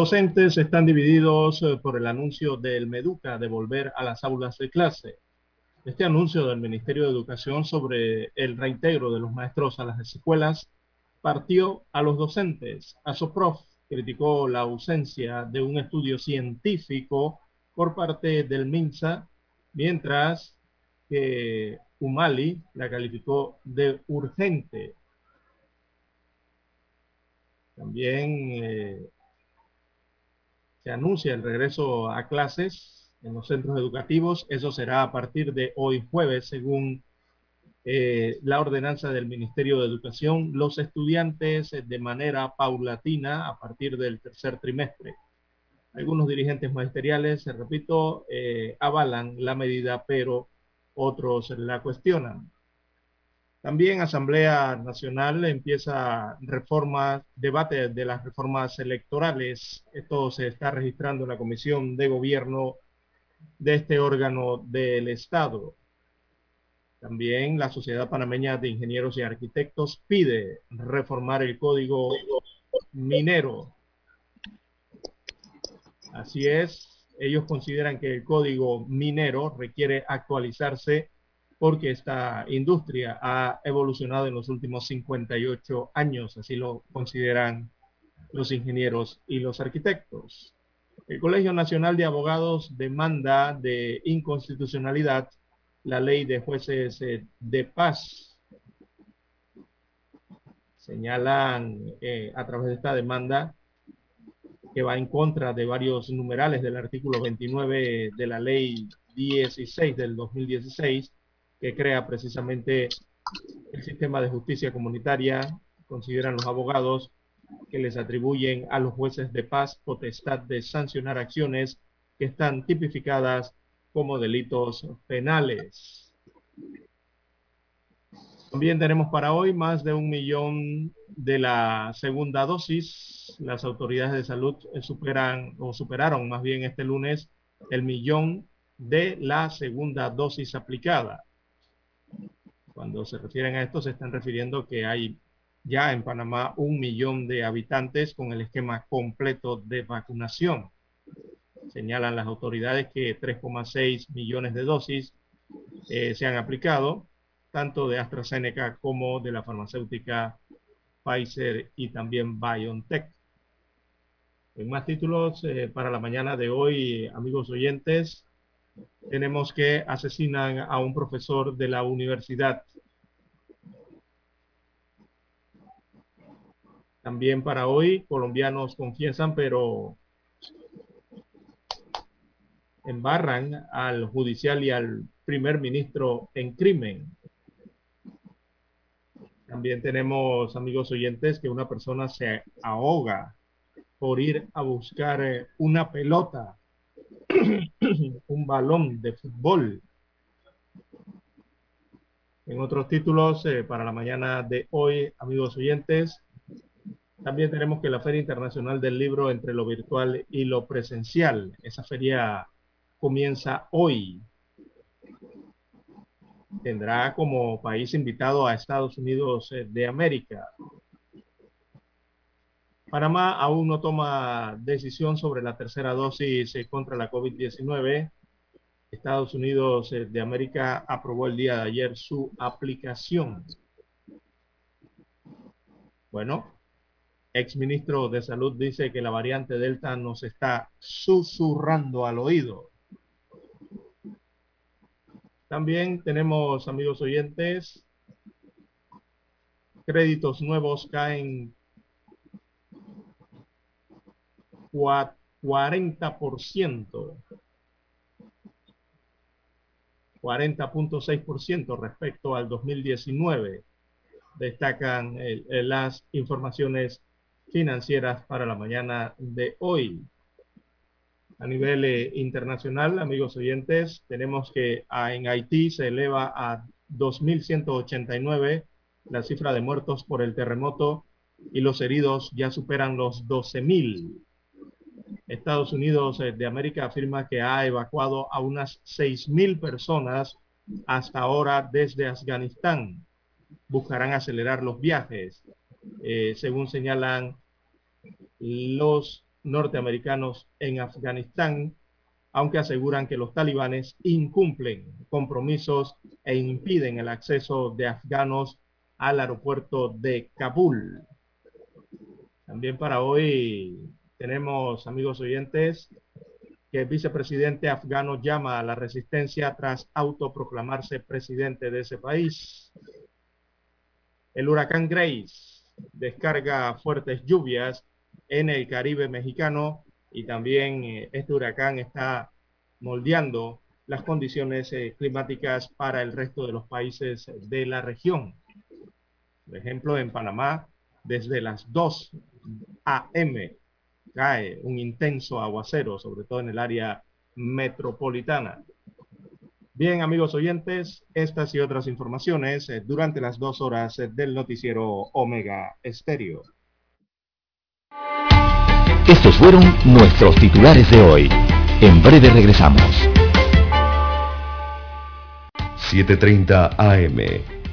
Docentes están divididos eh, por el anuncio del Meduca de volver a las aulas de clase. Este anuncio del Ministerio de Educación sobre el reintegro de los maestros a las escuelas partió a los docentes. Asoprof criticó la ausencia de un estudio científico por parte del MINSA, mientras que Umali la calificó de urgente. También eh, se anuncia el regreso a clases en los centros educativos. Eso será a partir de hoy jueves, según eh, la ordenanza del Ministerio de Educación, los estudiantes de manera paulatina a partir del tercer trimestre. Algunos dirigentes magisteriales, repito, eh, avalan la medida, pero otros la cuestionan. También Asamblea Nacional empieza reformas, debate de las reformas electorales. Esto se está registrando en la Comisión de Gobierno de este órgano del Estado. También la Sociedad Panameña de Ingenieros y Arquitectos pide reformar el código minero. Así es, ellos consideran que el código minero requiere actualizarse porque esta industria ha evolucionado en los últimos 58 años, así lo consideran los ingenieros y los arquitectos. El Colegio Nacional de Abogados demanda de inconstitucionalidad la ley de jueces eh, de paz. Señalan eh, a través de esta demanda que va en contra de varios numerales del artículo 29 de la ley 16 del 2016 que crea precisamente el sistema de justicia comunitaria, consideran los abogados que les atribuyen a los jueces de paz potestad de sancionar acciones que están tipificadas como delitos penales. También tenemos para hoy más de un millón de la segunda dosis. Las autoridades de salud superan o superaron más bien este lunes el millón de la segunda dosis aplicada. Cuando se refieren a esto, se están refiriendo que hay ya en Panamá un millón de habitantes con el esquema completo de vacunación. Señalan las autoridades que 3,6 millones de dosis eh, se han aplicado, tanto de AstraZeneca como de la farmacéutica Pfizer y también BioNTech. En más títulos eh, para la mañana de hoy, amigos oyentes, tenemos que asesinan a un profesor de la universidad. También para hoy, colombianos confiesan, pero embarran al judicial y al primer ministro en crimen. También tenemos, amigos oyentes, que una persona se ahoga por ir a buscar una pelota un balón de fútbol. En otros títulos, eh, para la mañana de hoy, amigos oyentes, también tenemos que la Feria Internacional del Libro entre lo virtual y lo presencial. Esa feria comienza hoy. Tendrá como país invitado a Estados Unidos eh, de América. Panamá aún no toma decisión sobre la tercera dosis eh, contra la COVID-19. Estados Unidos eh, de América aprobó el día de ayer su aplicación. Bueno, exministro de Salud dice que la variante Delta nos está susurrando al oído. También tenemos, amigos oyentes, créditos nuevos caen 40%, 40.6% respecto al 2019. Destacan las informaciones financieras para la mañana de hoy. A nivel eh, internacional, amigos oyentes, tenemos que ah, en Haití se eleva a 2.189 la cifra de muertos por el terremoto y los heridos ya superan los 12.000. Estados Unidos eh, de América afirma que ha evacuado a unas 6.000 personas hasta ahora desde Afganistán. Buscarán acelerar los viajes, eh, según señalan los norteamericanos en Afganistán, aunque aseguran que los talibanes incumplen compromisos e impiden el acceso de afganos al aeropuerto de Kabul. También para hoy tenemos, amigos oyentes, que el vicepresidente afgano llama a la resistencia tras autoproclamarse presidente de ese país. El huracán Grace descarga fuertes lluvias en el Caribe mexicano y también eh, este huracán está moldeando las condiciones eh, climáticas para el resto de los países de la región. Por ejemplo, en Panamá, desde las 2 a.m. cae un intenso aguacero, sobre todo en el área metropolitana. Bien, amigos oyentes, estas y otras informaciones eh, durante las dos horas del noticiero Omega Estéreo. Estos fueron nuestros titulares de hoy. En breve regresamos. 7.30 AM.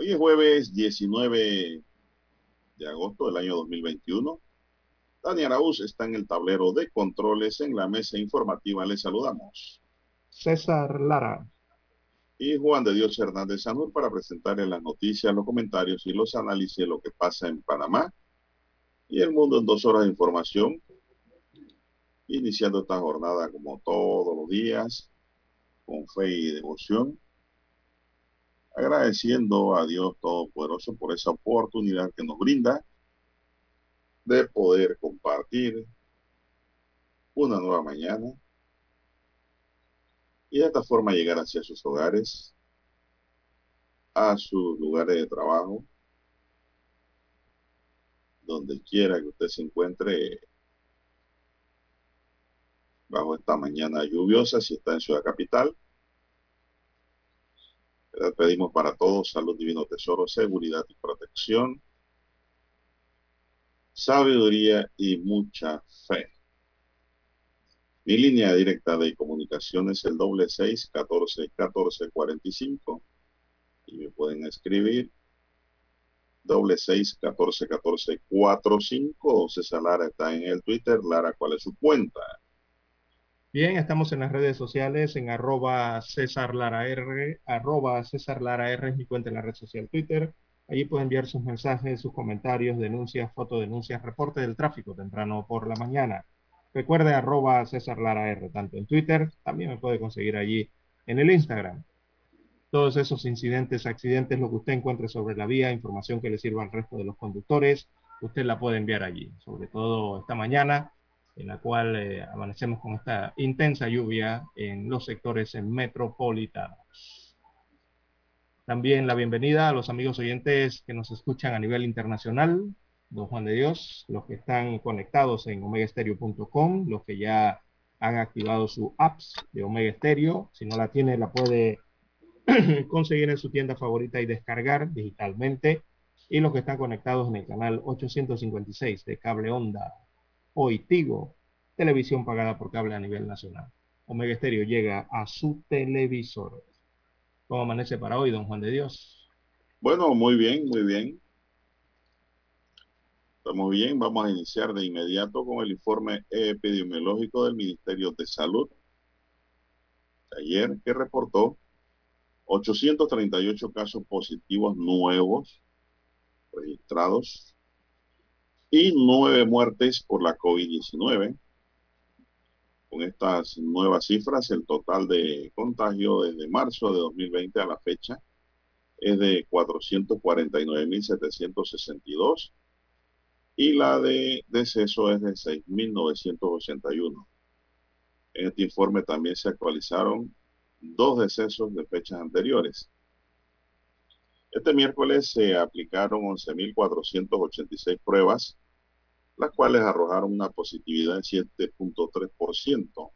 Hoy es jueves 19 de agosto del año 2021. Dani Araúz está en el tablero de controles en la mesa informativa. Le saludamos. César Lara. Y Juan de Dios Hernández Sanur para presentarle las noticias, los comentarios y los análisis de lo que pasa en Panamá y el mundo en dos horas de información. Iniciando esta jornada como todos los días con fe y devoción, agradeciendo a Dios Todopoderoso por esa oportunidad que nos brinda de poder compartir una nueva mañana y de esta forma llegar hacia sus hogares, a sus lugares de trabajo, donde quiera que usted se encuentre bajo esta mañana lluviosa si está en Ciudad Capital. Pedimos para todos salud, divino tesoro, seguridad y protección, sabiduría y mucha fe. Mi línea directa de comunicación es el doble seis catorce catorce cuarenta y cinco y me pueden escribir doble seis catorce catorce cuatro cinco. César Lara está en el Twitter. Lara, ¿cuál es su cuenta? Bien, estamos en las redes sociales en arroba César Lara R, arroba César Lara R es mi cuenta en la red social Twitter. Allí pueden enviar sus mensajes, sus comentarios, denuncias, fotodenuncias, reporte del tráfico temprano por la mañana. Recuerde arroba César Lara R, tanto en Twitter, también me puede conseguir allí en el Instagram. todos esos incidentes, accidentes, lo que usted encuentre sobre la vía, información que le sirva al resto de los conductores, usted la puede enviar allí, sobre todo esta mañana, en la cual eh, amanecemos con esta intensa lluvia en los sectores metropolitanos. También la bienvenida a los amigos oyentes que nos escuchan a nivel internacional, don Juan de Dios, los que están conectados en omegaestereo.com, los que ya han activado su apps de Omega Stereo. Si no la tiene, la puede conseguir en su tienda favorita y descargar digitalmente. Y los que están conectados en el canal 856 de Cable Onda o Tigo, televisión pagada por cable a nivel nacional. Omega Stereo llega a su televisor. ¿Cómo amanece para hoy, don Juan de Dios? Bueno, muy bien, muy bien. Estamos bien, vamos a iniciar de inmediato con el informe epidemiológico del Ministerio de Salud. Ayer que reportó 838 casos positivos nuevos registrados y nueve muertes por la COVID-19. Con estas nuevas cifras, el total de contagio desde marzo de 2020 a la fecha es de 449.762 y la de deceso es de 6.981. En este informe también se actualizaron dos decesos de fechas anteriores. Este miércoles se aplicaron 11.486 pruebas, las cuales arrojaron una positividad de 7.3%.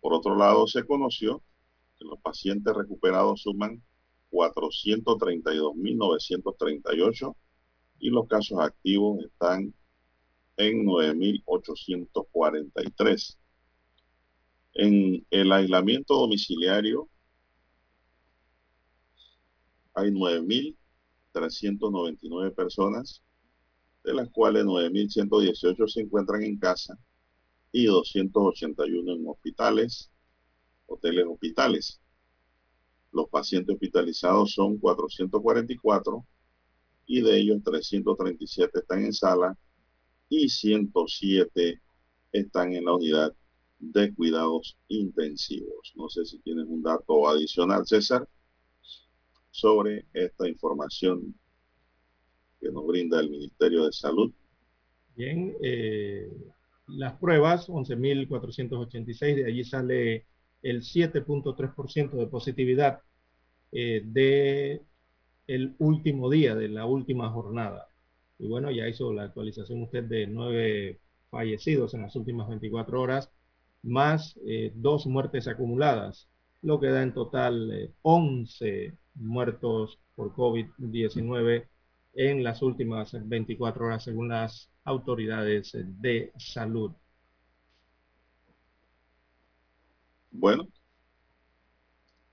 Por otro lado, se conoció que los pacientes recuperados suman 432.938 y los casos activos están en 9.843. En el aislamiento domiciliario hay 9.399 personas, de las cuales 9.118 se encuentran en casa y 281 en hospitales, hoteles hospitales. Los pacientes hospitalizados son 444 y de ellos 337 están en sala y 107 están en la unidad de cuidados intensivos. No sé si tienes un dato adicional, César, sobre esta información que nos brinda el Ministerio de Salud. Bien, eh, las pruebas, 11.486, de allí sale el 7.3% de positividad eh, de el último día de la última jornada. Y bueno, ya hizo la actualización usted de nueve fallecidos en las últimas 24 horas, más eh, dos muertes acumuladas, lo que da en total 11 eh, muertos por COVID-19 en las últimas 24 horas, según las autoridades de salud. Bueno,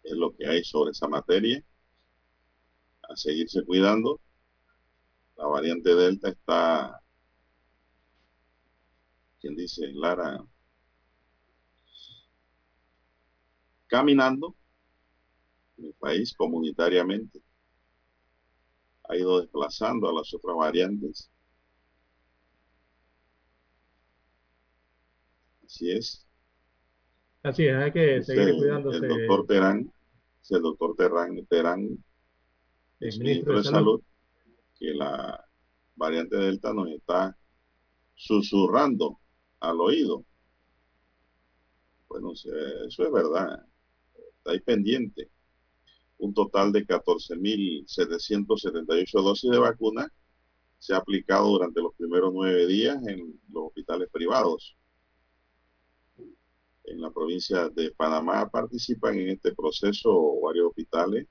es lo que hay sobre esa materia a seguirse cuidando. La variante Delta está, quien dice, Lara, caminando en el país comunitariamente. Ha ido desplazando a las otras variantes. Así es. Así es, hay que seguir cuidándose. El doctor Terán, el doctor Terán, Terán el ministro de Salud, que la variante Delta nos está susurrando al oído. Bueno, eso es verdad. Está ahí pendiente. Un total de 14.778 dosis de vacuna se ha aplicado durante los primeros nueve días en los hospitales privados. En la provincia de Panamá participan en este proceso varios hospitales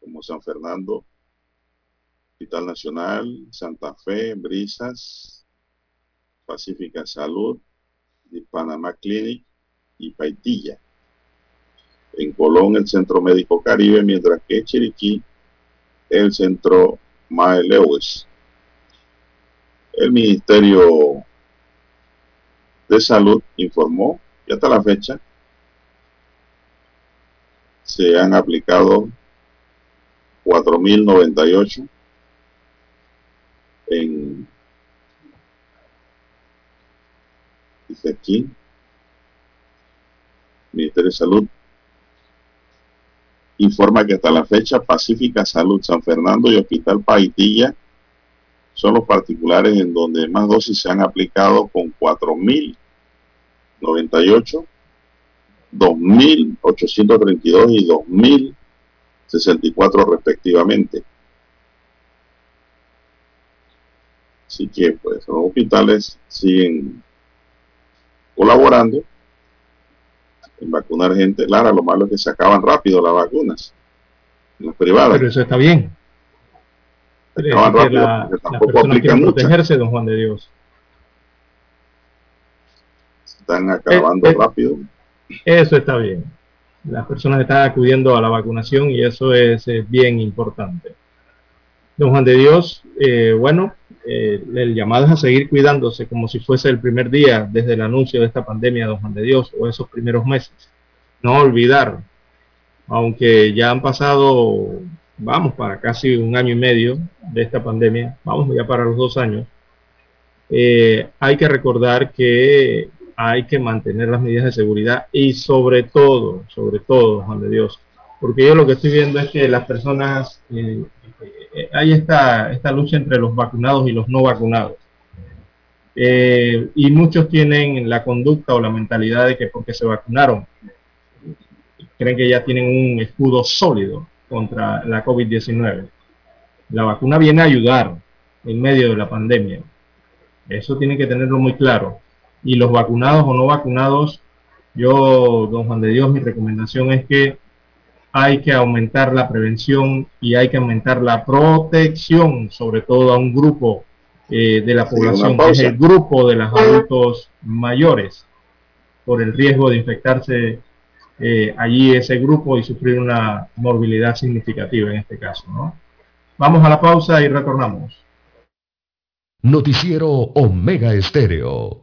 como San Fernando, Hospital Nacional, Santa Fe, Brisas, Pacífica Salud, Panamá Clinic y Paitilla. En Colón, el Centro Médico Caribe, mientras que Chiriquí, el Centro Mae Lewis. El Ministerio de Salud informó que hasta la fecha se han aplicado 4.098 en dice aquí Ministerio de Salud informa que hasta la fecha Pacífica Salud San Fernando y Hospital Paitilla son los particulares en donde más dosis se han aplicado con 4.098, 2.832 y 2.064 respectivamente. Así que pues los hospitales siguen colaborando en vacunar gente. Lara, lo malo es que se acaban rápido las vacunas las privadas. Pero eso está bien. Se acaban rápido, la, tampoco personas quieren aplican muchas. protegerse, don Juan de Dios. Se Están acabando Eh, eh. rápido. Eso está bien. Las personas están acudiendo a la vacunación y eso es eh, bien importante. Don Juan de Dios, eh, bueno, eh, el llamado es a seguir cuidándose como si fuese el primer día desde el anuncio de esta pandemia, don Juan de Dios, o esos primeros meses. No olvidar, aunque ya han pasado, vamos, para casi un año y medio de esta pandemia, vamos ya para los dos años, eh, hay que recordar que hay que mantener las medidas de seguridad y sobre todo, sobre todo, Juan de Dios, porque yo lo que estoy viendo es que las personas, eh, hay esta, lucha entre los vacunados y los no vacunados. Eh, y muchos tienen la conducta o la mentalidad de que porque se vacunaron, creen que ya tienen un escudo sólido contra la COVID-19. La vacuna viene a ayudar en medio de la pandemia. Eso tienen que tenerlo muy claro. Y los vacunados o no vacunados, yo, don Juan de Dios, mi recomendación es que hay que aumentar la prevención y hay que aumentar la protección, sobre todo a un grupo eh, de la población, que es el grupo de los adultos mayores, por el riesgo de infectarse eh, allí ese grupo y sufrir una morbilidad significativa en este caso. ¿no? Vamos a la pausa y retornamos. Noticiero Omega Estéreo.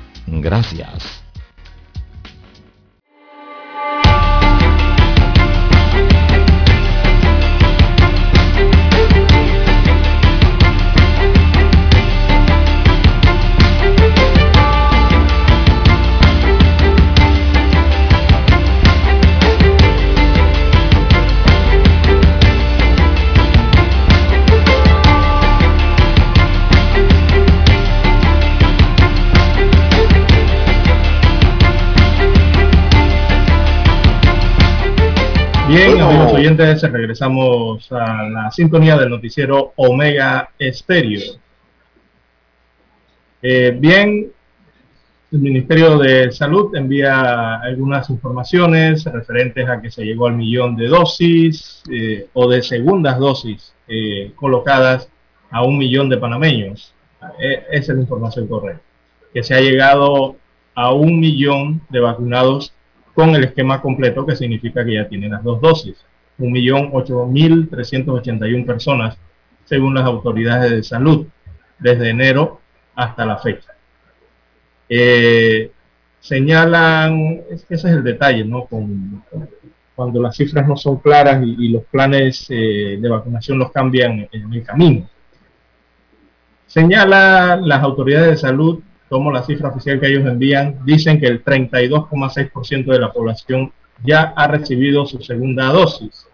Gracias. Bien, amigos oyentes, regresamos a la sintonía del noticiero Omega Estéreo. Eh, bien, El Ministerio de Salud envía algunas informaciones referentes a que se llegó al millón de dosis eh, o de segundas dosis eh, colocadas a un millón de panameños. E, esa es la información correcta. Que se ha llegado a un millón de vacunados con el esquema completo, que significa que ya tienen las dos dosis. Un millón ocho mil trescientos ochenta y un personas, según las autoridades de salud, desde enero hasta la fecha. Eh, señalan, ese es el detalle, ¿no? Con, cuando las cifras no son claras y, los planes eh, de vacunación los cambian en el camino. Señala las autoridades de salud tomo la cifra oficial que ellos envían, dicen que el 32,6% de la población ya ha recibido su segunda dosis.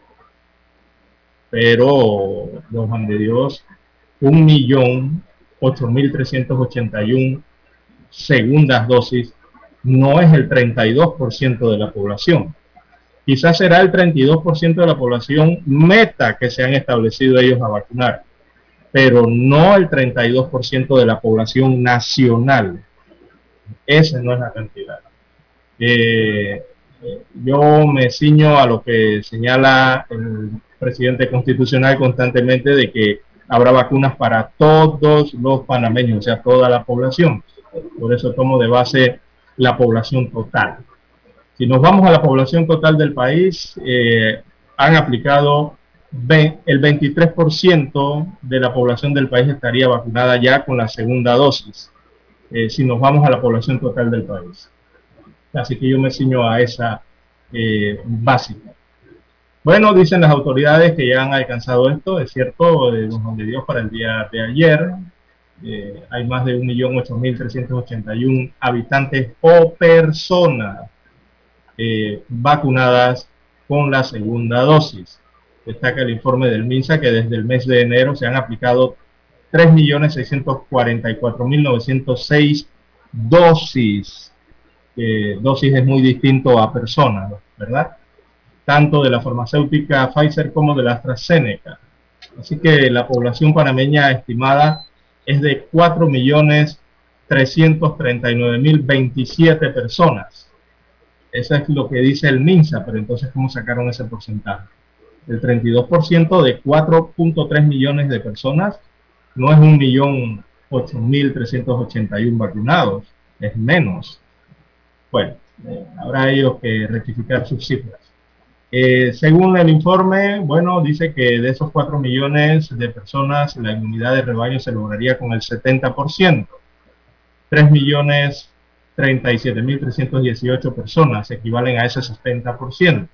Pero, los de Dios, 1.8381 segundas dosis no es el 32% de la población. Quizás será el 32% de la población meta que se han establecido ellos a vacunar pero no el 32% de la población nacional. Esa no es la cantidad. Eh, yo me ciño a lo que señala el presidente constitucional constantemente de que habrá vacunas para todos los panameños, o sea, toda la población. Por eso tomo de base la población total. Si nos vamos a la población total del país, eh, han aplicado el 23% de la población del país estaría vacunada ya con la segunda dosis, eh, si nos vamos a la población total del país. Así que yo me ciño a esa eh, básica. Bueno, dicen las autoridades que ya han alcanzado esto, es cierto, de de Dios para el día de ayer. Eh, hay más de 1.8381 habitantes o personas vacunadas con la segunda dosis destaca el informe del MINSA que desde el mes de enero se han aplicado 3.644.906 dosis. dosis es muy distinto a personas, ¿verdad? Tanto de la farmacéutica Pfizer como de la AstraZeneca. Así que la población panameña estimada es de 4.339.027 personas. Eso es lo que dice el MINSA, pero entonces, ¿cómo sacaron ese porcentaje? El 32% de 4.3 millones de personas no es un millón vacunados, es menos. Bueno, eh, habrá ellos que rectificar sus cifras. Eh, según el informe, bueno, dice que de esos 4 millones de personas la inmunidad de rebaño se lograría con el 70%. 3 millones 37.318 personas equivalen a ese 70%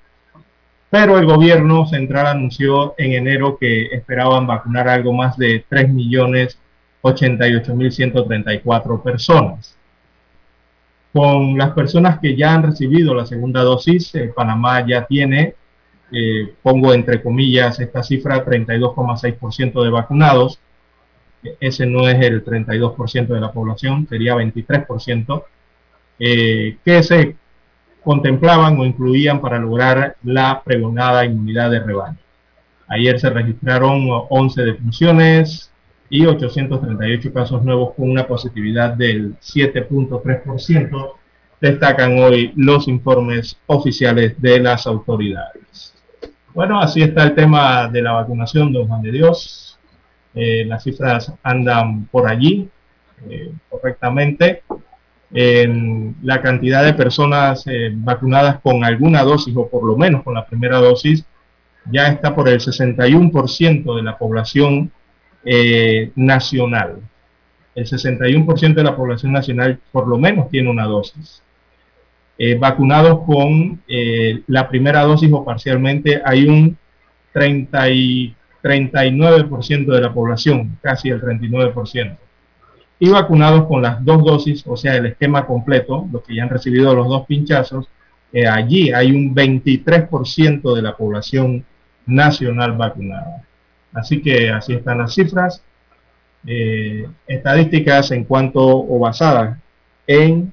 pero el gobierno central anunció en enero que esperaban vacunar algo más de 3.088.134 personas. Con las personas que ya han recibido la segunda dosis, eh, Panamá ya tiene, eh, pongo entre comillas esta cifra, 32,6% de vacunados. Ese no es el 32% de la población, sería 23%, eh, que se contemplaban o incluían para lograr la pregonada inmunidad de rebaño. Ayer se registraron 11 defunciones y 838 casos nuevos con una positividad del 7.3%, destacan hoy los informes oficiales de las autoridades. Bueno, así está el tema de la vacunación, don Juan de Dios. Eh, las cifras andan por allí eh, correctamente la cantidad de personas eh, vacunadas con alguna dosis o por lo menos con la primera dosis ya está por el 61% de la población eh, nacional. El 61% de la población nacional por lo menos tiene una dosis. Eh, vacunados con la primera dosis o parcialmente hay un 30 y 39% de la población, casi el 39% y vacunados con las dos dosis, o sea, el esquema completo, los que ya han recibido los dos pinchazos, eh, allí hay un 23% de la población nacional vacunada. Así que así están las cifras, eh, estadísticas en cuanto o basadas en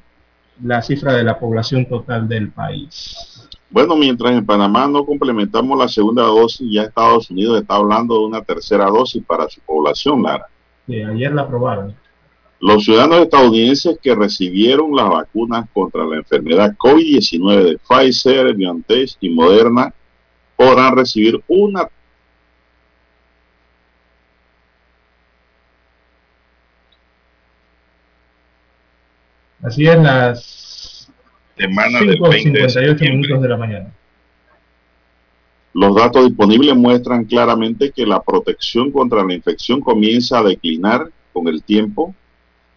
la cifra de la población total del país. Bueno, mientras en Panamá no complementamos la segunda dosis, ya Estados Unidos está hablando de una tercera dosis para su población, Lara. Sí, ayer la aprobaron. Los ciudadanos estadounidenses que recibieron las vacunas contra la enfermedad COVID-19 de Pfizer, BioNTech y Moderna podrán recibir una Así es, las semana del 20 de minutos de la mañana. Los datos disponibles muestran claramente que la protección contra la infección comienza a declinar con el tiempo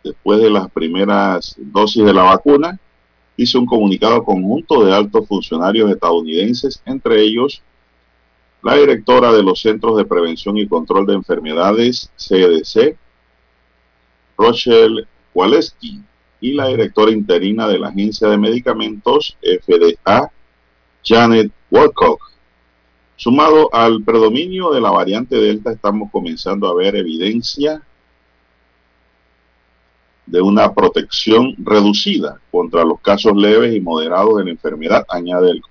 después de las primeras dosis de la vacuna, dice un comunicado conjunto de altos funcionarios estadounidenses, entre ellos la directora de los Centros de Prevención y Control de Enfermedades, CDC, Rochelle Waleski, y la directora interina de la Agencia de Medicamentos, FDA, Janet Walcock. Sumado al predominio de la variante Delta, estamos comenzando a ver evidencia de una protección reducida contra los casos leves y moderados de la enfermedad, añade el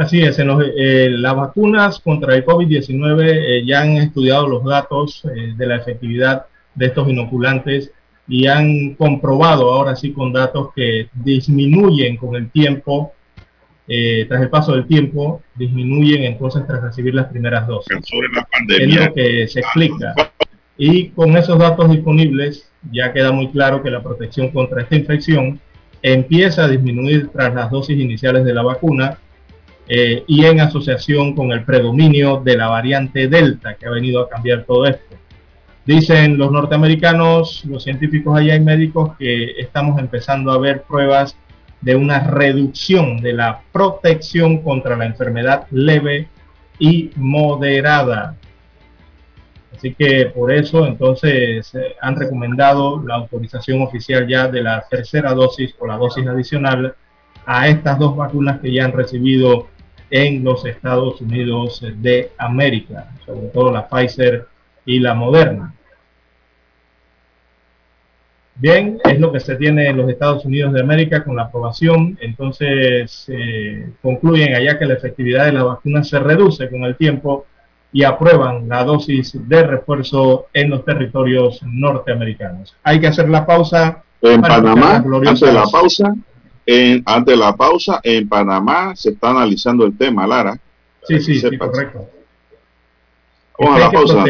Así es, en eh, las vacunas contra el COVID-19 eh, ya han estudiado los datos eh, de la efectividad de estos inoculantes y han comprobado ahora sí con datos que disminuyen con el tiempo, tras el paso del tiempo, disminuyen entonces tras recibir las primeras dosis. Es lo que se explica. Y con esos datos disponibles ya queda muy claro que la protección contra esta infección empieza a disminuir tras las dosis iniciales de la vacuna eh, y en asociación con el predominio de la variante Delta que ha venido a cambiar todo esto. Dicen los norteamericanos, los científicos allá y médicos que estamos empezando a ver pruebas de una reducción de la protección contra la enfermedad leve y moderada. Así que por eso entonces eh, han recomendado la autorización oficial ya de la tercera dosis o la dosis adicional a estas dos vacunas que ya han recibido en los Estados Unidos de América, sobre todo la Pfizer y la Moderna. Bien, es lo que se tiene en los Estados Unidos de América con la aprobación. Entonces, eh, concluyen allá que la efectividad de la vacuna se reduce con el tiempo y aprueban la dosis de refuerzo en los territorios norteamericanos. Hay que hacer la pausa. En Panamá, antes de la pausa, en, antes de la pausa, en Panamá se está analizando el tema, Lara. Sí, sí, sí, correcto. Vamos a la pausa.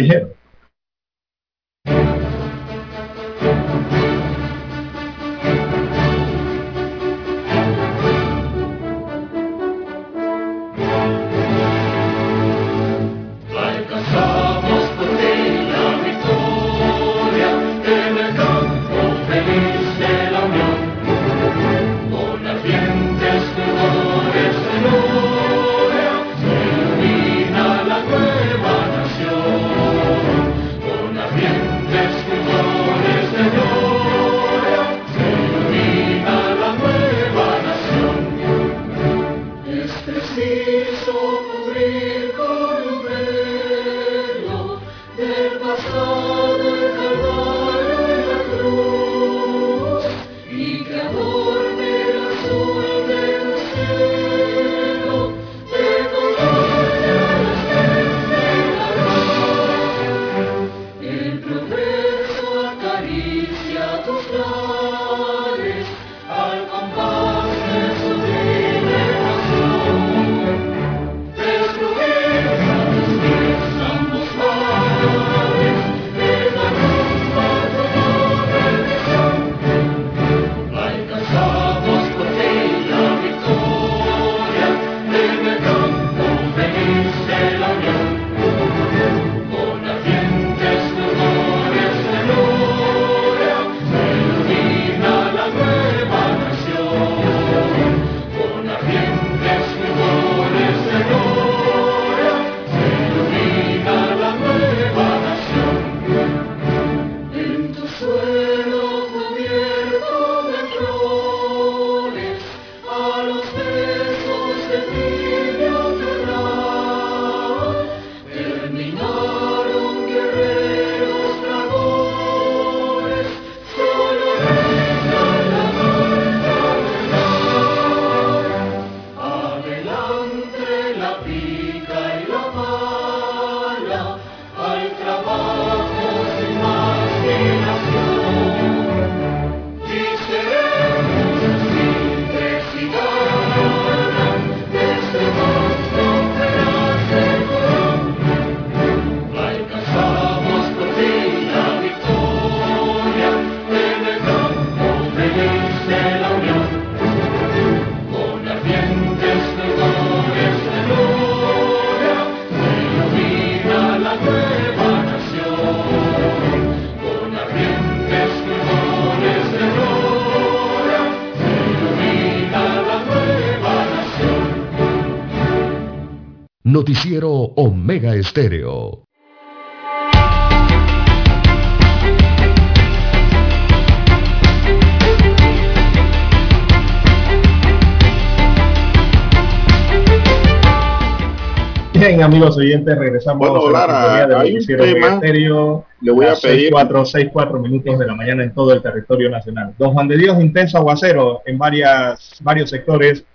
Noticiero Omega Estéreo. Bien, amigos oyentes, regresamos bueno, a la hay un tema, Estéreo, le voy a pedir 4, 6, 4 minutos de la mañana en todo el territorio nacional. Don Juan de Dios, intenso aguacero en varias, varios sectores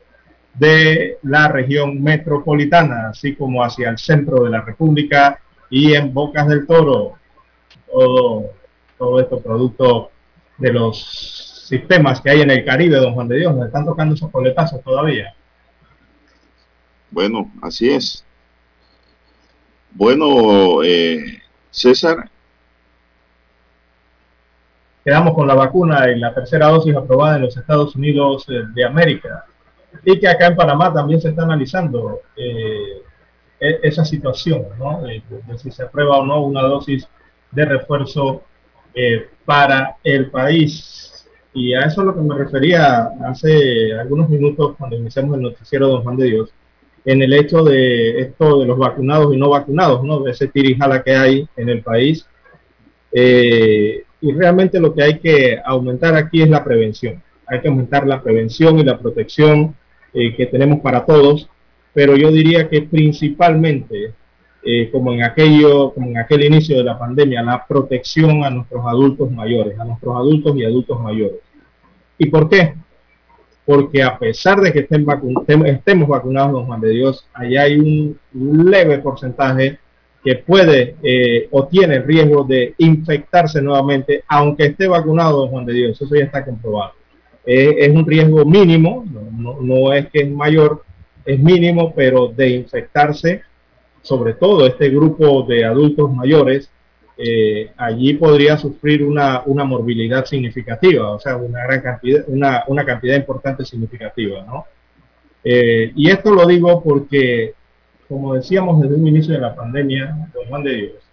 de la región metropolitana, así como hacia el centro de la República y en Bocas del Toro. Todo, todo esto producto de los sistemas que hay en el Caribe, don Juan de Dios, nos están tocando esos coletazos todavía. Bueno, así es. Bueno, eh, César. Quedamos con la vacuna y la tercera dosis aprobada en los Estados Unidos eh, de América y que acá en Panamá también se está analizando eh, e-, esa situación, ¿no? De, si se aprueba o no una dosis de refuerzo para el país. Y a eso es lo que me refería hace algunos minutos cuando iniciamos el noticiero Don Juan de Dios en el hecho de esto de los vacunados y no vacunados, ¿no? De ese tirijala que hay en el país. Eh, y realmente lo que hay que aumentar aquí es la prevención. Hay que aumentar la prevención y la protección eh, que tenemos para todos, pero yo diría que principalmente, eh, como en aquello, como en aquel inicio de la pandemia, la protección a nuestros adultos mayores, a nuestros adultos y adultos mayores. ¿Y por qué? porque a pesar de que estén estemos vacunados, don Juan de Dios, allá hay un leve porcentaje que puede eh, o tiene riesgo de infectarse nuevamente, aunque esté vacunado, don Juan de Dios, eso ya está comprobado. Eh, es un riesgo mínimo, no es que es mayor, es mínimo, pero de infectarse, sobre todo este grupo de adultos mayores, eh, allí podría sufrir una, una, morbilidad significativa, o sea, una gran cantidad, una, una cantidad importante significativa, ¿no? Eh, y esto lo digo porque, como decíamos desde un inicio de la pandemia, don Juan de Dios,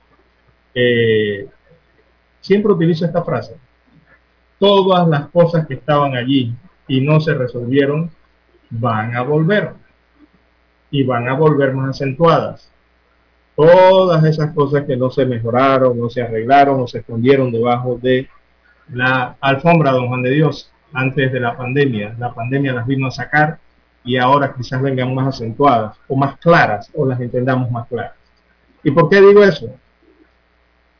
eh, siempre utilizo esta frase. Todas las cosas que estaban allí y no se resolvieron van a volver y van a volver más acentuadas todas esas cosas que no se mejoraron, no se arreglaron o se escondieron debajo de la alfombra, don Juan de Dios, antes de la pandemia. La pandemia las vino a sacar y ahora quizás vengan más acentuadas o más claras o las entendamos más claras. ¿Y por qué digo eso?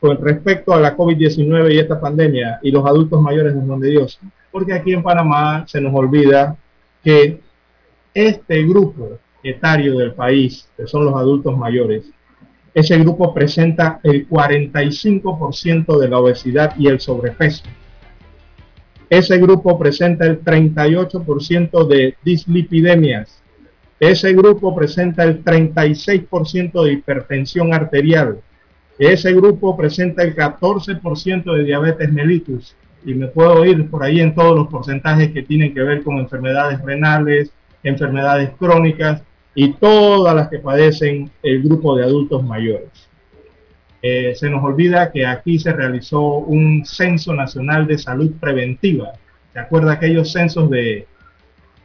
Con respecto a la COVID-19 y esta pandemia y los adultos mayores de Juan de Dios, porque aquí en Panamá se nos olvida que este grupo etario del país, que son los adultos mayores, ese grupo presenta el 45% de la obesidad y el sobrepeso. Ese grupo presenta el 38% de dislipidemias. Ese grupo presenta el 36% de hipertensión arterial. Ese grupo presenta el 14% de diabetes mellitus. Y me puedo ir por ahí en todos los porcentajes que tienen que ver con enfermedades renales, enfermedades crónicas y todas las que padecen el grupo de adultos mayores. Eh, se nos olvida que aquí se realizó un censo nacional de salud preventiva. ¿Se acuerda aquellos censos de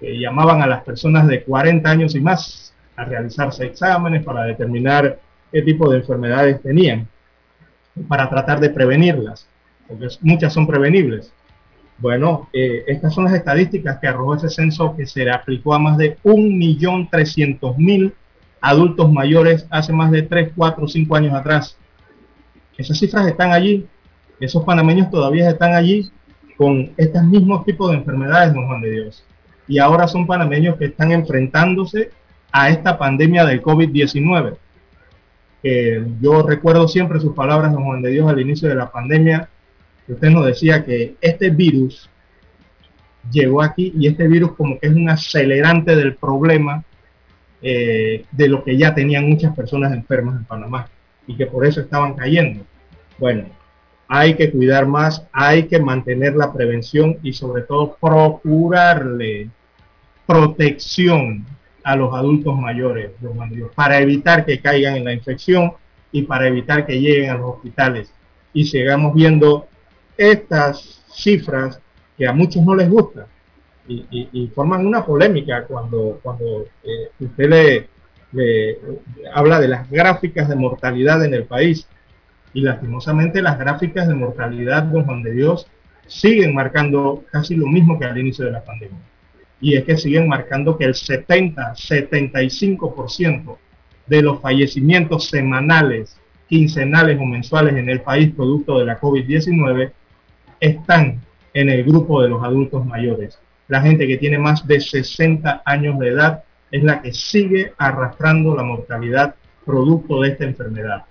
que llamaban a las personas de 40 años y más a realizarse exámenes para determinar qué tipo de enfermedades tenían, para tratar de prevenirlas, porque muchas son prevenibles. Bueno, eh, estas son las estadísticas que arrojó ese censo que se le aplicó a más de 1.300.000 adultos mayores hace más de 3, 4, 5 años atrás. Esas cifras están allí. Esos panameños todavía están allí con estos mismos tipos de enfermedades, don Juan de Dios. Y ahora son panameños que están enfrentándose a esta pandemia del COVID-19. Yo recuerdo siempre sus palabras, don Juan de Dios, al inicio de la pandemia, usted nos decía que este virus llegó aquí y este virus como que es un acelerante del problema eh, de lo que ya tenían muchas personas enfermas en Panamá y que por eso estaban cayendo. Bueno, hay que cuidar más, hay que mantener la prevención y sobre todo procurarle protección a los adultos mayores, para evitar que caigan en la infección y para evitar que lleguen a los hospitales y sigamos viendo estas cifras que a muchos no les gustan y, forman una polémica cuando, cuando eh, usted le, habla de las gráficas de mortalidad en el país. Y lastimosamente las gráficas de mortalidad, don Juan de Dios, siguen marcando casi lo mismo que al inicio de la pandemia. Y es que siguen marcando que el 70, 75% de los fallecimientos semanales, quincenales o mensuales en el país producto de la COVID-19 están en el grupo de los adultos mayores. La gente que tiene más de 60 años de edad es la que sigue arrastrando la mortalidad producto de esta enfermedad.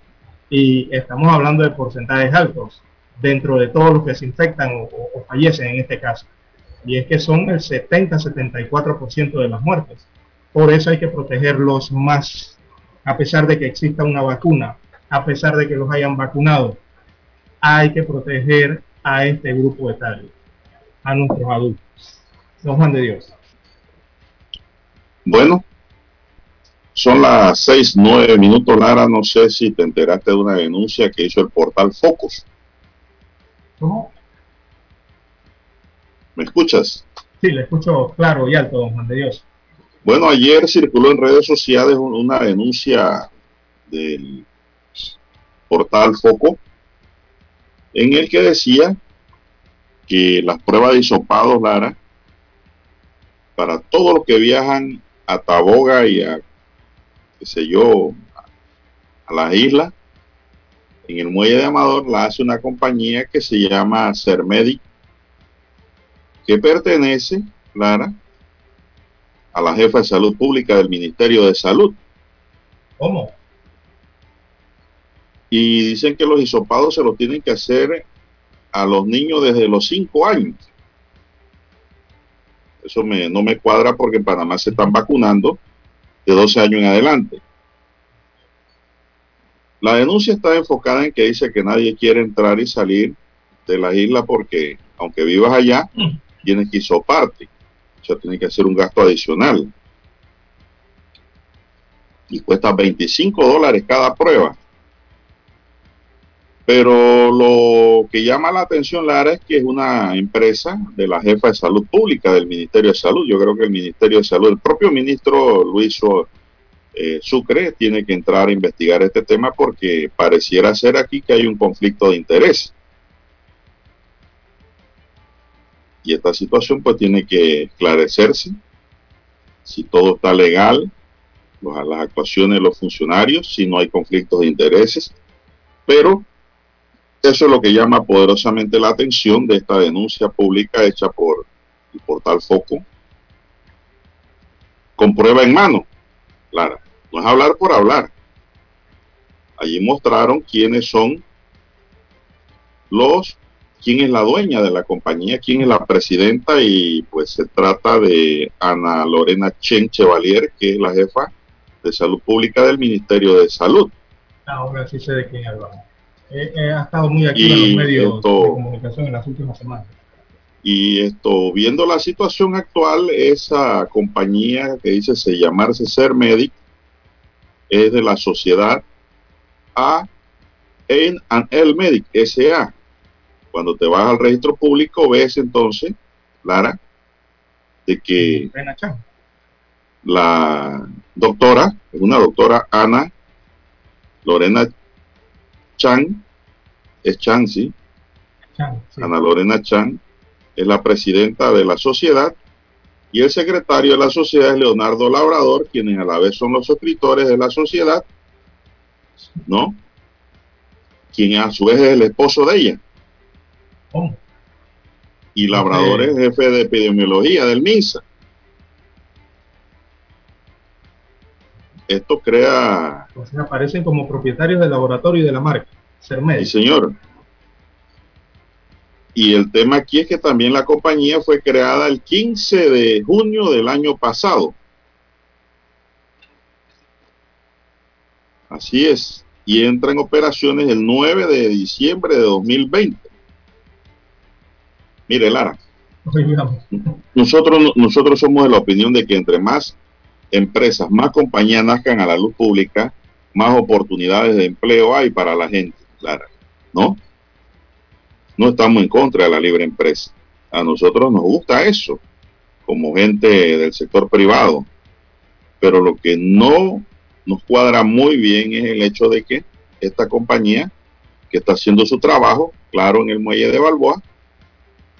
Y estamos hablando de porcentajes altos dentro de todos los que se infectan o, fallecen en este caso. Y es que son el 70-74% de las muertes. Por eso hay que protegerlos más, a pesar de que exista una vacuna, a pesar de que los hayan vacunado. Hay que proteger a este grupo etario, a nuestros adultos. Don Juan de Dios. Bueno, son las seis, nueve minutos, Lara. No sé si te enteraste de una denuncia que hizo el portal Focus. ¿Cómo? ¿Me escuchas? Sí, le escucho claro y alto, don Juan de Dios. Bueno, ayer circuló en redes sociales una denuncia del portal Foco en el que decía que las pruebas de hisopados, Lara, para todos los que viajan a Taboga y a, qué sé yo, a las islas, en el muelle de Amador la hace una compañía que se llama Sermedic, que pertenece, Lara, a la jefa de salud pública del Ministerio de Salud. ¿Cómo? Y dicen que los hisopados se los tienen que hacer a los niños desde los 5 años. Eso no me cuadra porque en Panamá se están vacunando de 12 años en adelante. La denuncia está enfocada en que dice que nadie quiere entrar y salir de la isla porque, aunque vivas allá, tienes que hisoparte. O sea, tienes que hacer un gasto adicional. Y cuesta 25 dólares cada prueba. Pero lo que llama la atención, Lara, es que es una empresa de la jefa de salud pública del Ministerio de Salud. Yo creo que el Ministerio de Salud, el propio ministro Luis eh, Sucre, tiene que entrar a investigar este tema porque pareciera ser aquí que hay un conflicto de interés. Y esta situación pues tiene que esclarecerse si todo está legal, las actuaciones de los funcionarios, si no hay conflictos de intereses. Pero eso es lo que llama poderosamente la atención de esta denuncia pública hecha por el portal Foco, con prueba en mano, Clara. No es hablar por hablar. Allí mostraron quiénes son los, quién es la dueña de la compañía, quién es la presidenta y pues se trata de Ana Lorena Chen Chevalier, que es la jefa de salud pública del Ministerio de Salud. Ahora sí sé de quién hablamos ha estado muy activo en los medios de comunicación en las últimas semanas. Y esto, viendo la situación actual, esa compañía que dice se llamarse Ser Medic es de la sociedad A en el Medic SA. Cuando te vas al registro público ves entonces, Lara, de que la doctora, una doctora Ana Lorena Chan, es Chan, ¿sí? Ana Lorena Chan es la presidenta de la sociedad y el secretario de la sociedad es Leonardo Labrador, quienes a la vez son los escritores de la sociedad, ¿no? Quien a su vez es el esposo de ella. Y Labrador es jefe de epidemiología del MINSA. esto crea... aparecen como propietarios del laboratorio y de la marca, Sí, señor. Y el tema aquí es que también la compañía fue creada el 15 de junio del año pasado. Así es. Y entra en operaciones el 9 de diciembre de 2020. Mire, Lara. Nosotros, nosotros somos de la opinión de que entre más empresas, más compañías nazcan a la luz pública, más oportunidades de empleo hay para la gente, claro, ¿no? No estamos en contra de la libre empresa. A nosotros nos gusta eso, como gente del sector privado. Pero lo que no nos cuadra muy bien es el hecho de que esta compañía que está haciendo su trabajo, claro, en el muelle de Balboa,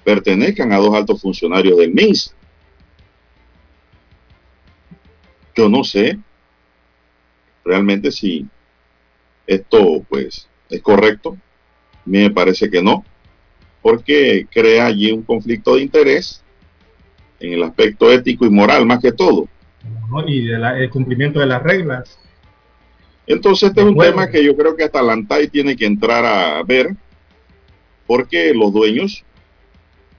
pertenezcan a dos altos funcionarios del MINSA. Yo no sé realmente si esto pues es correcto. A mí me parece que no, porque crea allí un conflicto de interés en el aspecto ético y moral más que todo. Y del el cumplimiento de las reglas. Entonces este es un tema que yo creo que hasta Lantay tiene que entrar a ver, porque los dueños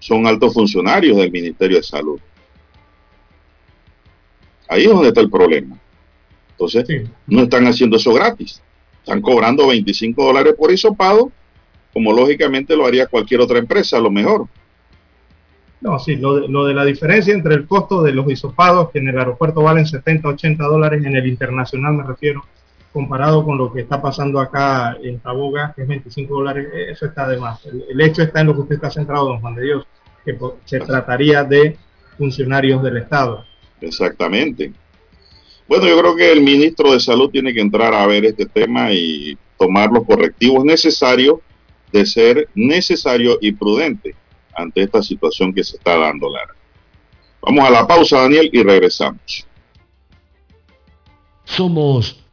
son altos funcionarios del Ministerio de Salud. Ahí es donde está el problema. Entonces, no están haciendo eso gratis. Están cobrando 25 dólares por hisopado, como lógicamente lo haría cualquier otra empresa, a lo mejor. No, sí, lo de, lo de, la diferencia entre el costo de los hisopados, que en el aeropuerto valen 70, 80 dólares, en el internacional me refiero, comparado con lo que está pasando acá en Taboga, que es 25 dólares, eso está de más. El, hecho está en lo que usted está centrado, don Juan de Dios, que se trataría de funcionarios del Estado. Exactamente. Bueno, yo creo que el ministro de Salud tiene que entrar a ver este tema y tomar los correctivos necesarios de ser necesario y prudente ante esta situación que se está dando, Lara. Vamos a la pausa, Daniel, y regresamos. Somos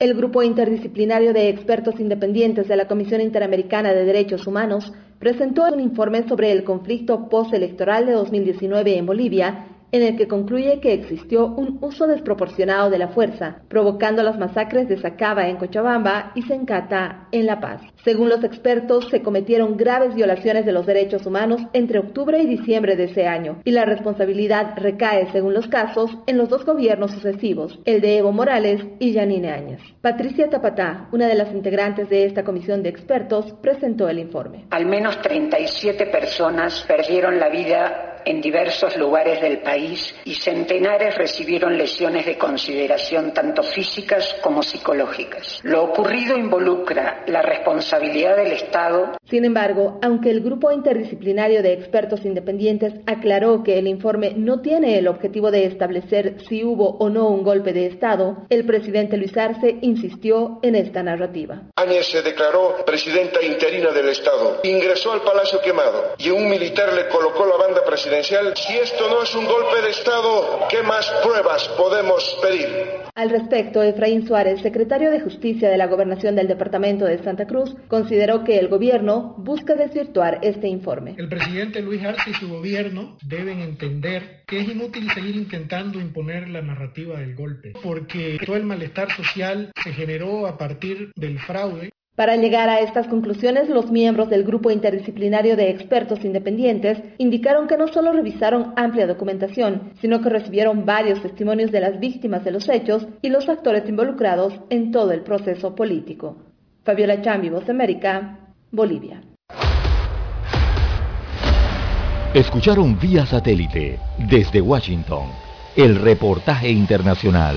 El Grupo Interdisciplinario de Expertos Independientes de la Comisión Interamericana de Derechos Humanos presentó un informe sobre el conflicto postelectoral de 2019 en Bolivia en el que concluye que existió un uso desproporcionado de la fuerza, provocando las masacres de Sacaba en Cochabamba y Sencata en La Paz. Según los expertos, se cometieron graves violaciones de los derechos humanos entre octubre y diciembre de ese año, y la responsabilidad recae, según los casos, en los dos gobiernos sucesivos, el de Evo Morales y Yanine Áñez. Patricia Tapatá, una de las integrantes de esta comisión de expertos, presentó el informe. Al menos 37 personas perdieron la vida en diversos lugares del país y centenares recibieron lesiones de consideración tanto físicas como psicológicas. Lo ocurrido involucra la responsabilidad del Estado. Sin embargo, aunque el grupo interdisciplinario de expertos independientes aclaró que el informe no tiene el objetivo de establecer si hubo o no un golpe de Estado, el presidente Luis Arce insistió en esta narrativa. Áñez se declaró presidenta interina del Estado, ingresó al Palacio Quemado y un militar le colocó la banda presidencial si esto no es un golpe de Estado, ¿qué más pruebas podemos pedir? Al respecto, Efraín Suárez, secretario de Justicia de la Gobernación del Departamento de Santa Cruz, consideró que el gobierno busca desvirtuar este informe. El presidente Luis Arce y su gobierno deben entender que es inútil seguir intentando imponer la narrativa del golpe, porque todo el malestar social se generó a partir del fraude para llegar a estas conclusiones, los miembros del grupo interdisciplinario de expertos independientes indicaron que no solo revisaron amplia documentación, sino que recibieron varios testimonios de las víctimas de los hechos y los actores involucrados en todo el proceso político. Fabiola Chambi, Voz América, Bolivia. Escucharon vía satélite desde Washington el reportaje internacional.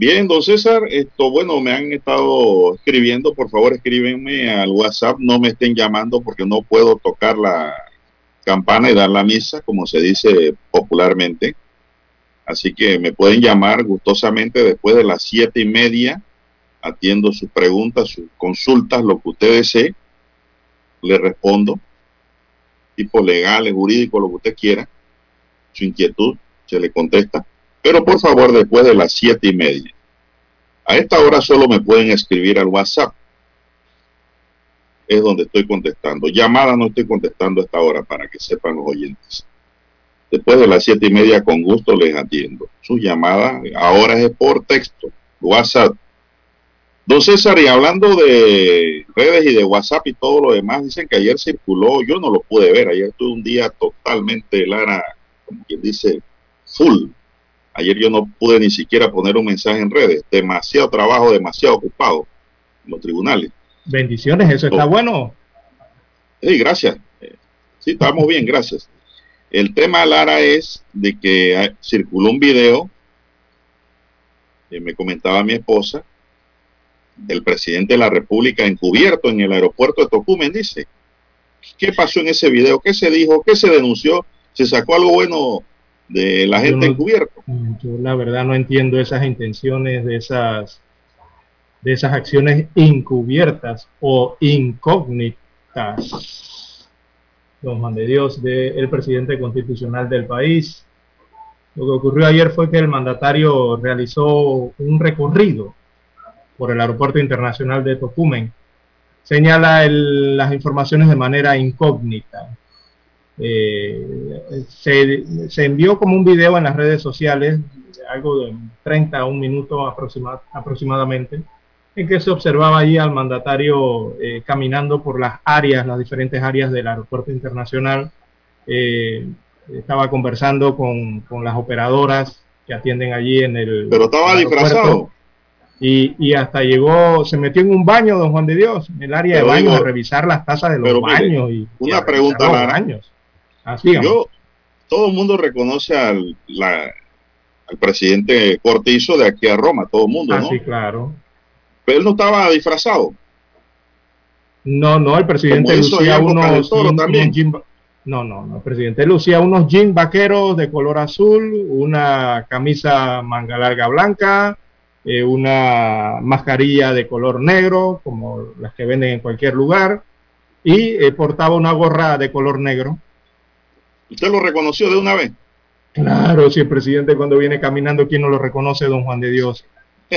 Bien, don César, esto, bueno, me han estado escribiendo, por favor escríbenme al WhatsApp, no me estén llamando porque no puedo tocar la campana y dar la misa, como se dice popularmente. Así que me pueden llamar gustosamente después de las siete y media, atiendo sus preguntas, sus consultas, lo que usted desee, le respondo, tipo legal, jurídico, lo que usted quiera, su inquietud se le contesta. Pero por favor, después de las siete y media. A esta hora solo me pueden escribir al WhatsApp. Es donde estoy contestando. Llamada no estoy contestando a esta hora para que sepan los oyentes. Después de las siete y media, con gusto les atiendo. Su llamada ahora es por texto, WhatsApp. Don César, y hablando de redes y de WhatsApp y todo lo demás, dicen que ayer circuló, yo no lo pude ver, ayer tuve un día totalmente, Lara, como quien dice, full. Ayer yo no pude ni siquiera poner un mensaje en redes, demasiado trabajo, demasiado ocupado en los tribunales. Bendiciones, eso está bueno. Sí, gracias. Sí, estamos bien, gracias. El tema, Lara, es de que circuló un video, que me comentaba mi esposa, del presidente de la República encubierto en el aeropuerto de Tocumen, dice. ¿Qué pasó en ese video? ¿Qué se dijo? ¿Qué se denunció? ¿Se sacó algo bueno de la gente encubierto? Yo la verdad no entiendo esas intenciones de esas de esas acciones encubiertas o incógnitas don Juan de Dios, del presidente constitucional del país. Lo que ocurrió ayer fue que el mandatario realizó un recorrido por el aeropuerto internacional de Tocumen. Señala las informaciones de manera incógnita. Eh, se, envió como un video en las redes sociales, algo de 30 a un minuto aproximadamente, en que se observaba allí al mandatario eh, caminando por las áreas, las diferentes áreas del aeropuerto internacional. Eh, estaba conversando con, las operadoras que atienden allí en el... Pero estaba disfrazado. Y, hasta llegó, se metió en un baño, don Juan de Dios, en el área de baños, a revisar las tazas de los baños. y, una pregunta, los baños. Así, Yo, todo el mundo reconoce al, al presidente Cortizo de aquí a Roma, todo el mundo, ah, Sí, claro él no estaba disfrazado. No, no, el presidente lucía unos, no, no, no, el presidente lucía unos jeans vaqueros de color azul, una camisa manga larga blanca, eh, una mascarilla de color negro, como las que venden en cualquier lugar, y eh, portaba una gorra de color negro. ¿Usted lo reconoció de una vez? Claro, si el presidente cuando viene caminando, ¿quién no lo reconoce, don Juan de Dios?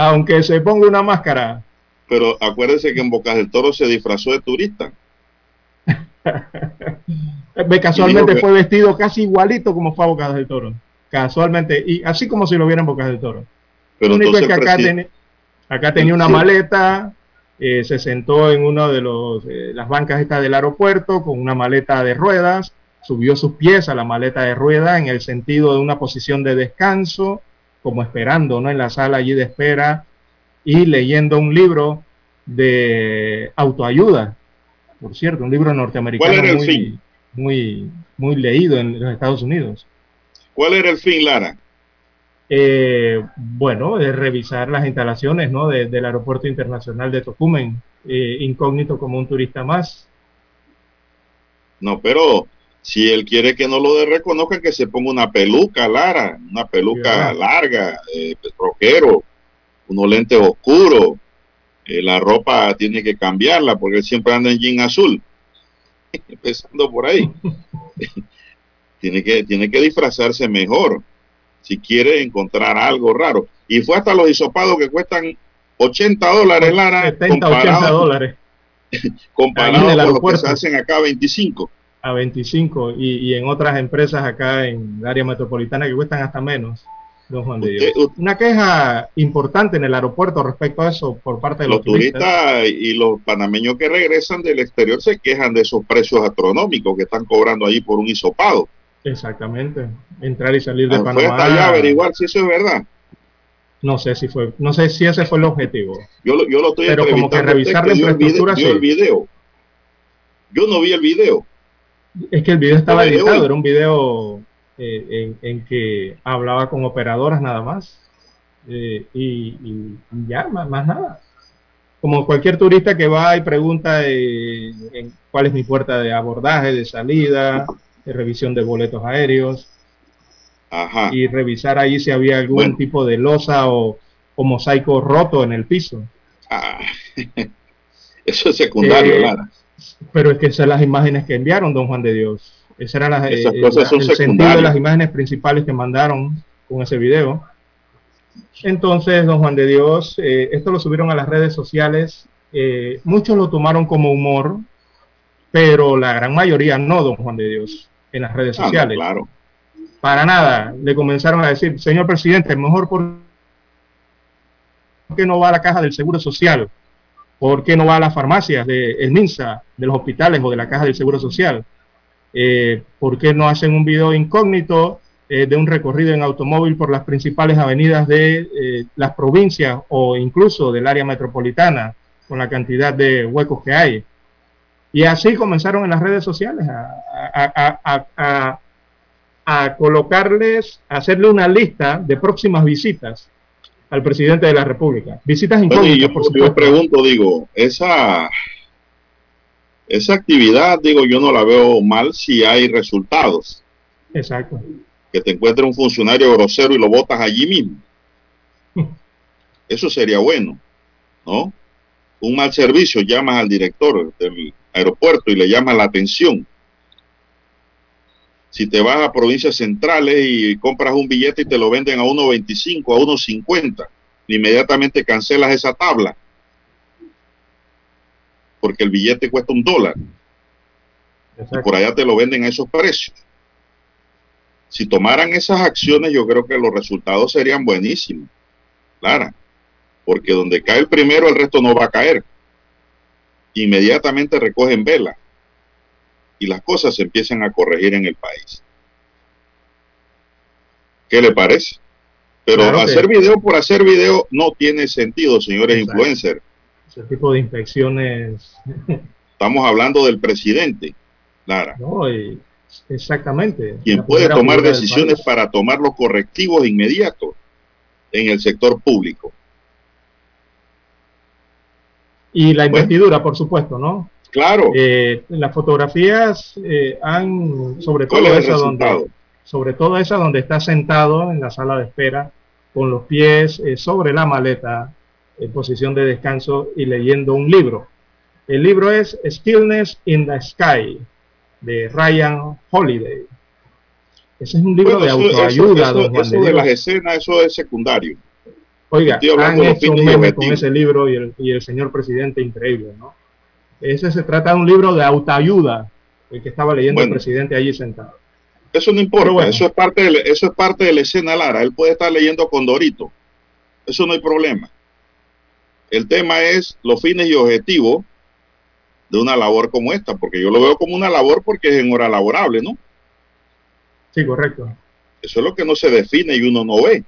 aunque se ponga una máscara. Pero acuérdese que en Bocas del Toro se disfrazó de turista. Casualmente fue vestido casi igualito como fue a Bocas del Toro. Casualmente, y así como si lo viera en Bocas del Toro. Pero único es que acá, tenía una maleta, eh, se sentó en una de los, eh, las bancas estas del aeropuerto con una maleta de ruedas, subió sus pies a la maleta de ruedas en el sentido de una posición de descanso, como esperando, ¿no? En la sala allí de espera y leyendo un libro de autoayuda, por cierto, un libro norteamericano muy, muy, muy leído en los Estados Unidos. ¿Cuál era el fin, Lara? Eh, bueno, es revisar las instalaciones ¿no? del Aeropuerto Internacional de Tocumen, eh, incógnito como un turista más. No, pero si él quiere que no lo reconozcan, que se ponga una peluca, Lara, una peluca larga, eh, rockero, unos lentes oscuros. Eh, la ropa tiene que cambiarla porque él siempre anda en jean azul. Empezando por ahí. tiene, que, tiene que disfrazarse mejor si quiere encontrar algo raro. Y fue hasta los hisopados que cuestan 80 dólares, Lara. 70, 80 dólares. comparado con lo que se hacen acá 25 a 25 y, en otras empresas acá en el área metropolitana que cuestan hasta menos. Una queja importante en el aeropuerto respecto a eso por parte de los, turistas. y los panameños que regresan del exterior se quejan de esos precios astronómicos que están cobrando ahí por un hisopado. Exactamente. Entrar y salir de ah, Panamá. Fue allá averiguar si eso es verdad. No sé si fue, no sé si ese fue el objetivo. Yo lo, yo lo estoy Pero como que revisar la infraestructura. el video. Yo no vi el video. Es que el video estaba editado, era un video eh, en, que hablaba con operadoras nada más. Eh, y, ya, más, nada. Como cualquier turista que va y pregunta eh, en cuál es mi puerta de abordaje, de salida, de revisión de boletos aéreos. Y revisar ahí si había algún tipo de losa o, mosaico roto en el piso. Ah, eso es secundario, Pero es que son las imágenes que enviaron, don Juan de Dios. Ese era la, eh, el sentido de las imágenes principales que mandaron con ese video. Entonces, don Juan de Dios, eh, esto lo subieron a las redes sociales. Eh, muchos lo tomaron como humor, pero la gran mayoría no, don Juan de Dios, en las redes ah, sociales. claro. Para nada, le comenzaron a decir, señor presidente, mejor por qué no va a la caja del Seguro Social, por qué no va a las farmacias de el MINSA, de los hospitales o de la caja del Seguro Social, eh, por qué no hacen un video incógnito eh, de un recorrido en automóvil por las principales avenidas de eh, las provincias o incluso del área metropolitana, con la cantidad de huecos que hay. Y así comenzaron en las redes sociales a, colocarles, a hacerle una lista de próximas visitas al presidente de la República. Visitas incógnitas, por supuesto. Yo pregunto, digo, esa, esa actividad, digo, yo no la veo mal si hay resultados. Exacto que te encuentre un funcionario grosero y lo botas allí mismo. Eso sería bueno, ¿no? Un mal servicio, llamas al director del aeropuerto y le llamas la atención. Si te vas a provincias centrales y compras un billete y te lo venden a 1.25, a 1.50, inmediatamente cancelas esa tabla. Porque el billete cuesta un dólar. Y por allá te lo venden a esos precios. Si tomaran esas acciones, yo creo que los resultados serían buenísimos. Clara. Porque donde cae el primero, el resto no va a caer. Inmediatamente recogen vela. Y las cosas se empiezan a corregir en el país. ¿Qué le parece? Pero hacer video por hacer video no tiene sentido, señores influencers. Ese tipo de inspecciones. Estamos hablando del presidente, Lara. No, y Exactamente. Quien puede tomar decisiones para tomar los correctivos inmediatos en el sector público. Y la investidura, por supuesto, ¿no? Claro. Eh, las fotografías eh, han, sobre todo esa donde, sobre todo esa donde está sentado en la sala de espera, con los pies eh, sobre la maleta, en posición de descanso y leyendo un libro. El libro es Stillness in the Sky, de Ryan Holiday. Ese es un libro de autoayuda. Eso, de las escenas, eso es secundario. Oiga, han hecho un meme con ese libro y el, y el señor presidente increíble, ¿no? Ese se trata de un libro de autoayuda, el que estaba leyendo el presidente allí sentado. Eso no importa, eso, es parte de, eso es parte de la escena Lara. Él puede estar leyendo con Dorito. Eso no hay problema. El tema es los fines y objetivos de una labor como esta, porque yo lo veo como una labor porque es en hora laborable, ¿no? Sí, correcto. Eso es lo que no se define y uno no ve.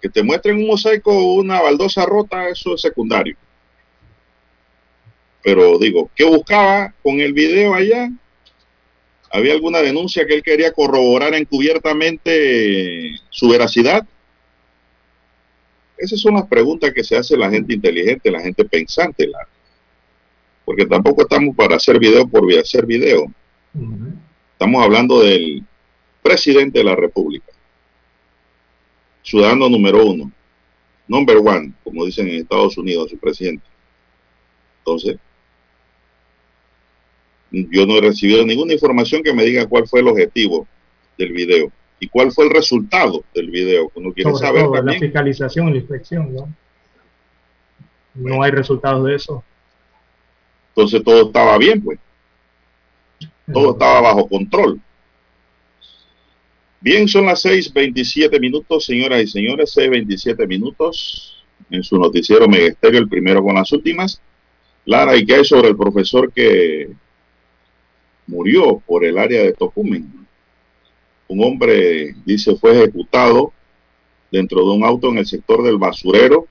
Que te muestren un mosaico o una baldosa rota, eso es secundario. Pero digo, ¿qué buscaba con el video allá? ¿Había alguna denuncia que él quería corroborar encubiertamente su veracidad? Esas son las preguntas que se hace la gente inteligente, la gente pensante, la, porque tampoco estamos para hacer video por hacer video. Estamos hablando del presidente de la República, ciudadano número uno, number one, como dicen en Estados Unidos, su presidente. Entonces, yo no he recibido ninguna información que me diga cuál fue el objetivo del video y cuál fue el resultado del video. Uno quiere saber La fiscalización y la inspección, ¿no? No hay resultados de eso. Entonces todo estaba bien, pues. Todo estaba bajo control. Bien, son las 6.27 minutos, señoras y señores, 6.27 minutos en su noticiero Megesterio, el primero con las últimas. Lara, ¿y qué hay sobre el profesor que murió por el área de Tocumen? Un hombre, dice, fue ejecutado dentro de un auto en el sector del basurero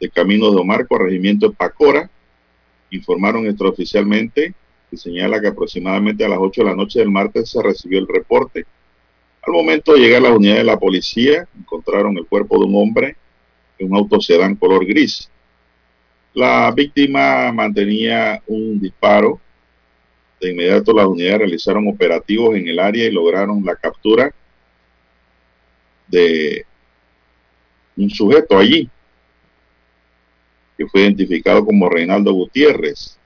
de Camino de Omarco, regimiento Pacora informaron extraoficialmente y señala que aproximadamente a las 8 de la noche del martes se recibió el reporte. Al momento de llegar a la unidad de la policía, encontraron el cuerpo de un hombre en un auto sedán color gris. La víctima mantenía un disparo. De inmediato las unidades realizaron operativos en el área y lograron la captura de un sujeto allí que fue identificado como Reinaldo Gutiérrez.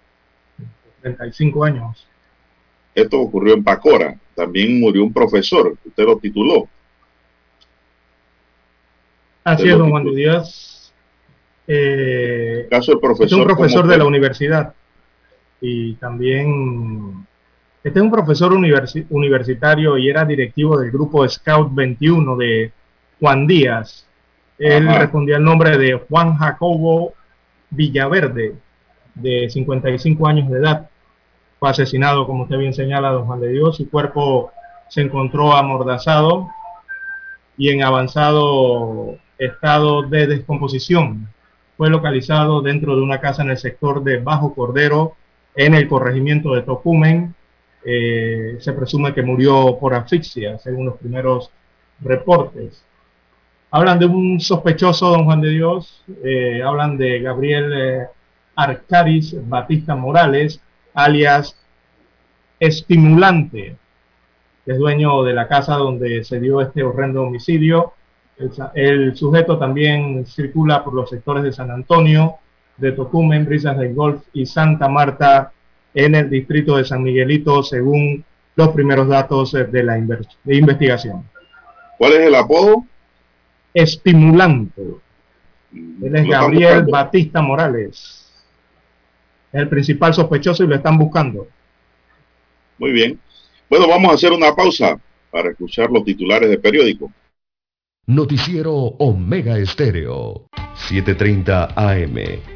35 años. Esto ocurrió en Pacora. También murió un profesor. Usted lo tituló. Así es, don Juan Dios. Eh, caso del profesor. Es un profesor de la universidad. Y también. Este es un profesor universitario y era directivo del grupo Scout 21 de Juan Díaz. Él respondía al nombre de Juan Jacobo Villaverde, de 55 años de edad. Fue asesinado, como usted bien señala, don Juan de Dios. Su cuerpo se encontró amordazado y en avanzado estado de descomposición. Fue localizado dentro de una casa en el sector de Bajo Cordero, en el corregimiento de Tocumen. Eh, se presume que murió por asfixia, según los primeros reportes. Hablan de un sospechoso, don Juan de Dios, eh, hablan de Gabriel eh, Arcadis Batista Morales, alias Estimulante, que es dueño de la casa donde se dio este horrendo homicidio. El, sujeto también circula por los sectores de San Antonio, de Tocumen, Brisas del Golf y Santa Marta en el distrito de San Miguelito, según los primeros datos de la investigación. ¿Cuál es el apodo? estimulante. Él es Gabriel Batista Morales. Es el principal sospechoso y lo están buscando. Muy bien. Bueno, vamos a hacer una pausa para escuchar los titulares de periódico. Noticiero Omega Estéreo, 7:30 AM.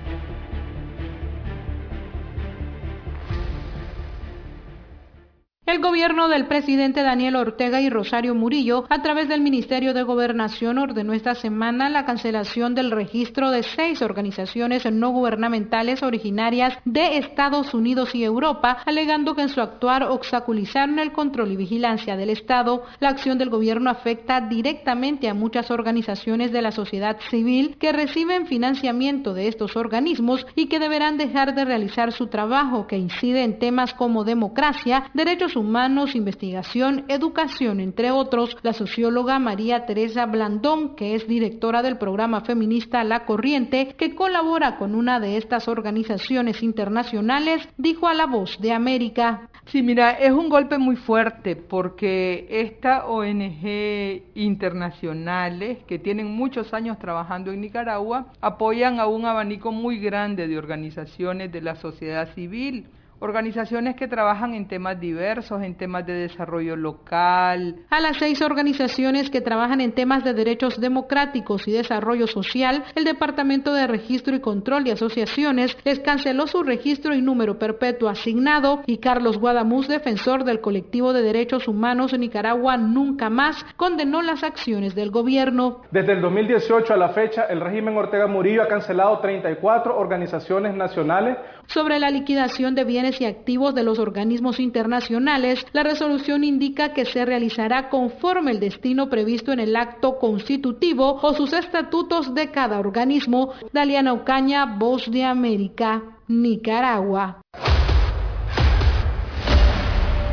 El gobierno del presidente Daniel Ortega y Rosario Murillo, a través del Ministerio de Gobernación, ordenó esta semana la cancelación del registro de seis organizaciones no gubernamentales originarias de Estados Unidos y Europa, alegando que en su actuar obstaculizaron el control y vigilancia del Estado. La acción del gobierno afecta directamente a muchas organizaciones de la sociedad civil que reciben financiamiento de estos organismos y que deberán dejar de realizar su trabajo que incide en temas como democracia, derechos humanos, humanos, investigación, educación, entre otros, la socióloga María Teresa Blandón, que es directora del programa feminista La Corriente, que colabora con una de estas organizaciones internacionales, dijo a La Voz de América. Sí, mira, es un golpe muy fuerte porque esta ONG internacionales que tienen muchos años trabajando en Nicaragua apoyan a un abanico muy grande de organizaciones de la sociedad civil organizaciones que trabajan en temas diversos, en temas de desarrollo local. A las seis organizaciones que trabajan en temas de derechos democráticos y desarrollo social, el Departamento de Registro y Control de Asociaciones les canceló su registro y número perpetuo asignado y Carlos Guadamuz, defensor del colectivo de derechos humanos en Nicaragua, nunca más condenó las acciones del gobierno. Desde el 2018 a la fecha, el régimen Ortega Murillo ha cancelado 34 organizaciones nacionales. Sobre la liquidación de bienes y activos de los organismos internacionales, la resolución indica que se realizará conforme el destino previsto en el acto constitutivo o sus estatutos de cada organismo. Daliana Ocaña, Voz de América, Nicaragua.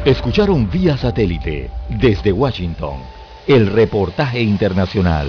Escucharon vía satélite desde Washington el reportaje internacional.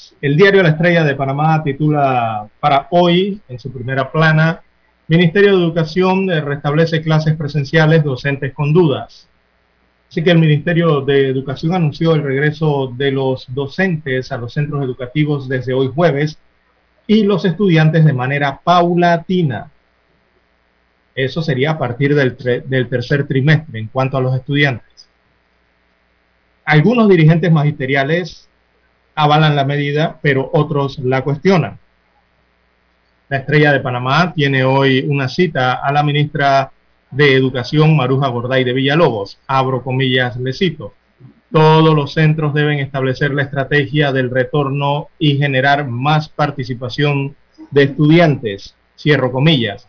el diario La Estrella de Panamá titula para hoy, en su primera plana, Ministerio de Educación restablece clases presenciales, docentes con dudas. Así que el Ministerio de Educación anunció el regreso de los docentes a los centros educativos desde hoy jueves y los estudiantes de manera paulatina. Eso sería a partir del, del tercer trimestre en cuanto a los estudiantes. Algunos dirigentes magisteriales avalan la medida, pero otros la cuestionan. La estrella de Panamá tiene hoy una cita a la ministra de Educación, Maruja Gorday de Villalobos. Abro comillas, le cito. Todos los centros deben establecer la estrategia del retorno y generar más participación de estudiantes. Cierro comillas.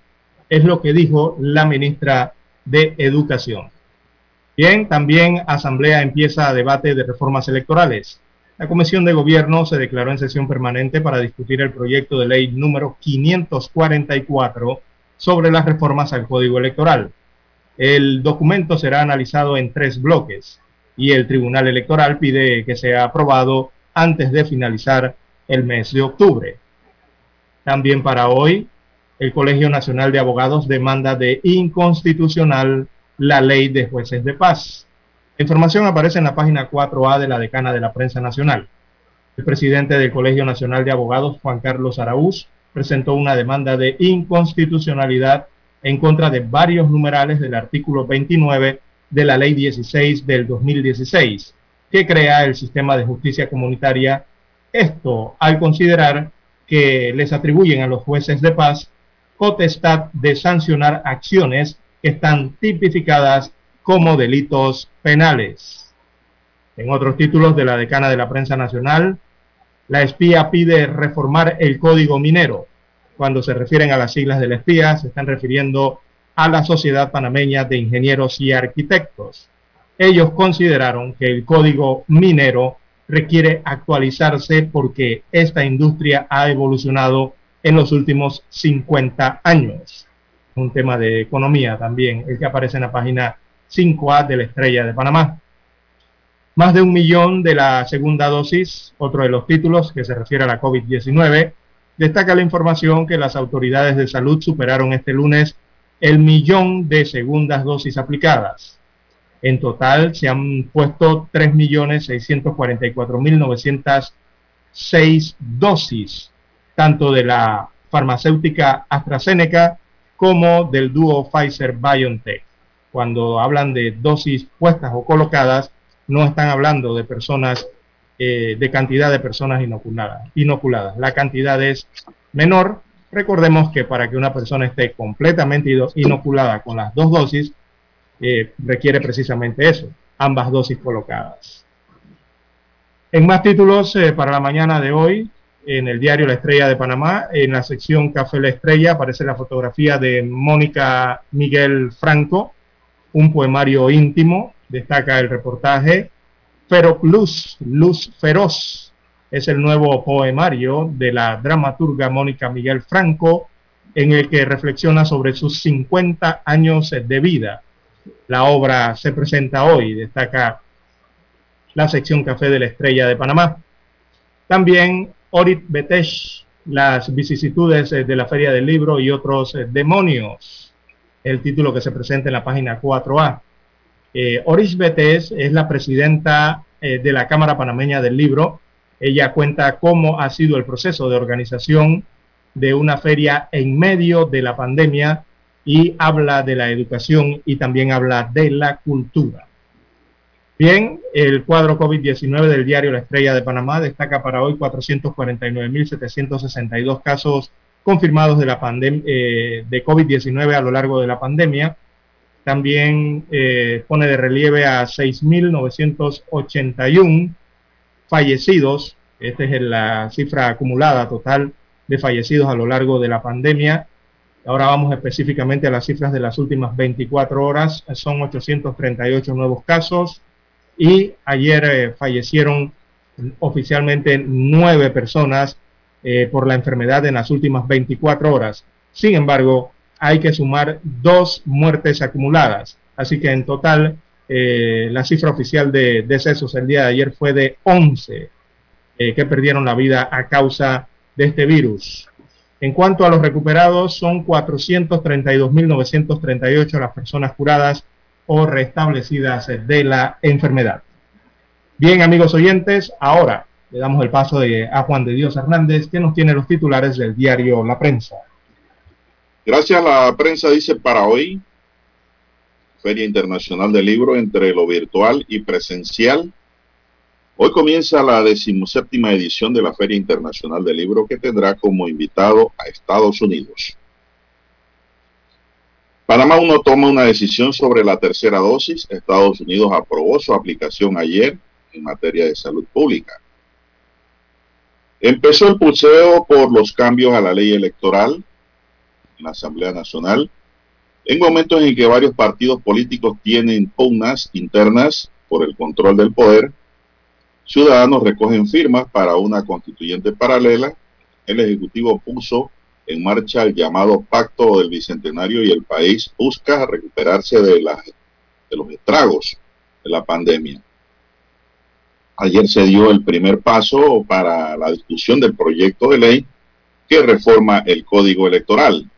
Es lo que dijo la ministra de Educación. Bien, también Asamblea empieza debate de reformas electorales. La Comisión de Gobierno se declaró en sesión permanente para discutir el proyecto de ley número 544 sobre las reformas al Código Electoral. El documento será analizado en tres bloques y el Tribunal Electoral pide que sea aprobado antes de finalizar el mes de octubre. También para hoy, el Colegio Nacional de Abogados demanda de inconstitucional la ley de jueces de paz. La información aparece en la página 4A de la decana de la prensa nacional. El presidente del Colegio Nacional de Abogados, Juan Carlos Araúz, presentó una demanda de inconstitucionalidad en contra de varios numerales del artículo 29 de la ley 16 del 2016, que crea el sistema de justicia comunitaria. Esto al considerar que les atribuyen a los jueces de paz potestad de sancionar acciones que están tipificadas como delitos penales. En otros títulos de la decana de la prensa nacional, la espía pide reformar el código minero. Cuando se refieren a las siglas de la espía, se están refiriendo a la Sociedad Panameña de Ingenieros y Arquitectos. Ellos consideraron que el código minero requiere actualizarse porque esta industria ha evolucionado en los últimos 50 años un tema de economía también, el que aparece en la página 5A de la Estrella de Panamá. Más de un millón de la segunda dosis, otro de los títulos que se refiere a la COVID-19, destaca la información que las autoridades de salud superaron este lunes el millón de segundas dosis aplicadas. En total se han puesto 3.644.906 dosis, tanto de la farmacéutica AstraZeneca como del dúo Pfizer-BioNTech. Cuando hablan de dosis puestas o colocadas, no están hablando de personas, eh, de cantidad de personas inoculadas, inoculadas. La cantidad es menor. Recordemos que para que una persona esté completamente inoculada con las dos dosis, eh, requiere precisamente eso, ambas dosis colocadas. En más títulos eh, para la mañana de hoy, en el diario La Estrella de Panamá. En la sección Café La Estrella aparece la fotografía de Mónica Miguel Franco, un poemario íntimo, destaca el reportaje. Ferocluz, Luz Feroz, es el nuevo poemario de la dramaturga Mónica Miguel Franco, en el que reflexiona sobre sus 50 años de vida. La obra se presenta hoy, destaca la sección Café de la Estrella de Panamá. También Orit Betesh, las vicisitudes de la Feria del Libro y otros demonios, el título que se presenta en la página 4A. Eh, Orit Betesh es la presidenta eh, de la Cámara Panameña del Libro. Ella cuenta cómo ha sido el proceso de organización de una feria en medio de la pandemia y habla de la educación y también habla de la cultura. Bien, el cuadro COVID-19 del diario La Estrella de Panamá destaca para hoy 449.762 casos confirmados de, la eh, de COVID-19 a lo largo de la pandemia. También eh, pone de relieve a 6.981 fallecidos. Esta es la cifra acumulada total de fallecidos a lo largo de la pandemia. Ahora vamos específicamente a las cifras de las últimas 24 horas. Son 838 nuevos casos, y ayer eh, fallecieron oficialmente nueve personas eh, por la enfermedad en las últimas 24 horas. Sin embargo, hay que sumar dos muertes acumuladas. Así que en total, eh, la cifra oficial de decesos el día de ayer fue de 11 que perdieron la vida a causa de este virus. En cuanto a los recuperados, son 432.938 las personas curadas o restablecidas de la enfermedad. Bien, amigos oyentes, ahora le damos el paso de, a Juan de Dios Hernández, que nos tiene los titulares del diario La Prensa. Gracias, la prensa dice para hoy, Feria Internacional del Libro entre lo virtual y presencial. Hoy comienza la decimoséptima edición de la Feria Internacional del Libro que tendrá como invitado a Estados Unidos. Panamá uno toma una decisión sobre la tercera dosis. Estados Unidos aprobó su aplicación ayer en materia de salud pública. Empezó el pulseo por los cambios a la ley electoral en la Asamblea Nacional, en momentos en que varios partidos políticos tienen pugnas internas por el control del poder. Ciudadanos recogen firmas para una constituyente paralela. El Ejecutivo puso en marcha el llamado Pacto del Bicentenario y el país busca recuperarse de, de los estragos de la pandemia. Ayer se dio el primer paso para la discusión del proyecto de ley que reforma el código electoral.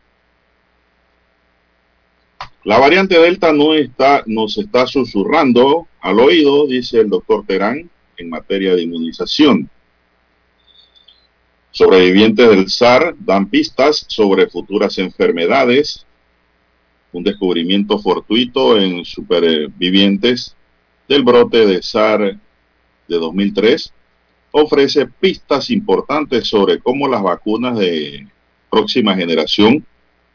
La variante Delta no está, nos está susurrando al oído, dice el doctor Terán, en materia de inmunización. Sobrevivientes del SAR dan pistas sobre futuras enfermedades. Un descubrimiento fortuito en supervivientes del brote de SAR de 2003 ofrece pistas importantes sobre cómo las vacunas de próxima generación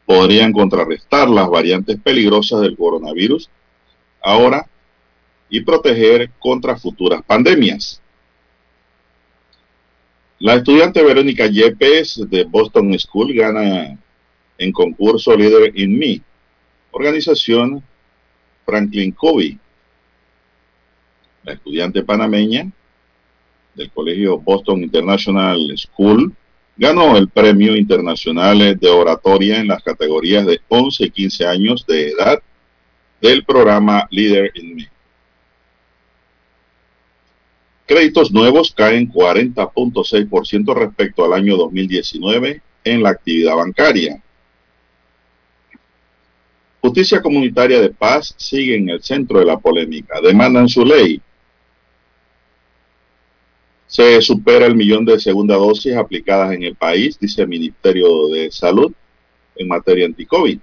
podrían contrarrestar las variantes peligrosas del coronavirus ahora y proteger contra futuras pandemias. La estudiante Verónica Yepes de Boston School gana en concurso Leader in Me, organización Franklin Covey. La estudiante panameña del colegio Boston International School ganó el premio internacional de oratoria en las categorías de 11 y 15 años de edad del programa Leader in Me. Créditos nuevos caen 40.6% respecto al año 2019 en la actividad bancaria. Justicia Comunitaria de Paz sigue en el centro de la polémica. Demandan su ley. Se supera el millón de segunda dosis aplicadas en el país, dice el Ministerio de Salud en materia anti-COVID.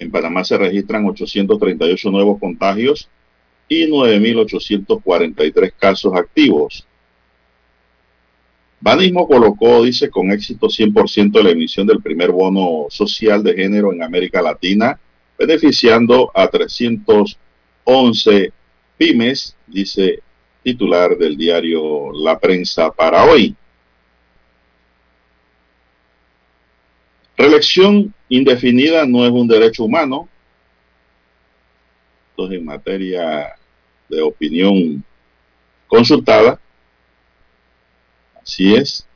En Panamá se registran 838 nuevos contagios y 9.843 casos activos. Banismo colocó, dice, con éxito 100% la emisión del primer bono social de género en América Latina, beneficiando a 311 pymes, dice titular del diario La Prensa para hoy. Reelección indefinida no es un derecho humano. Entonces, en materia de opinión consultada. Así es.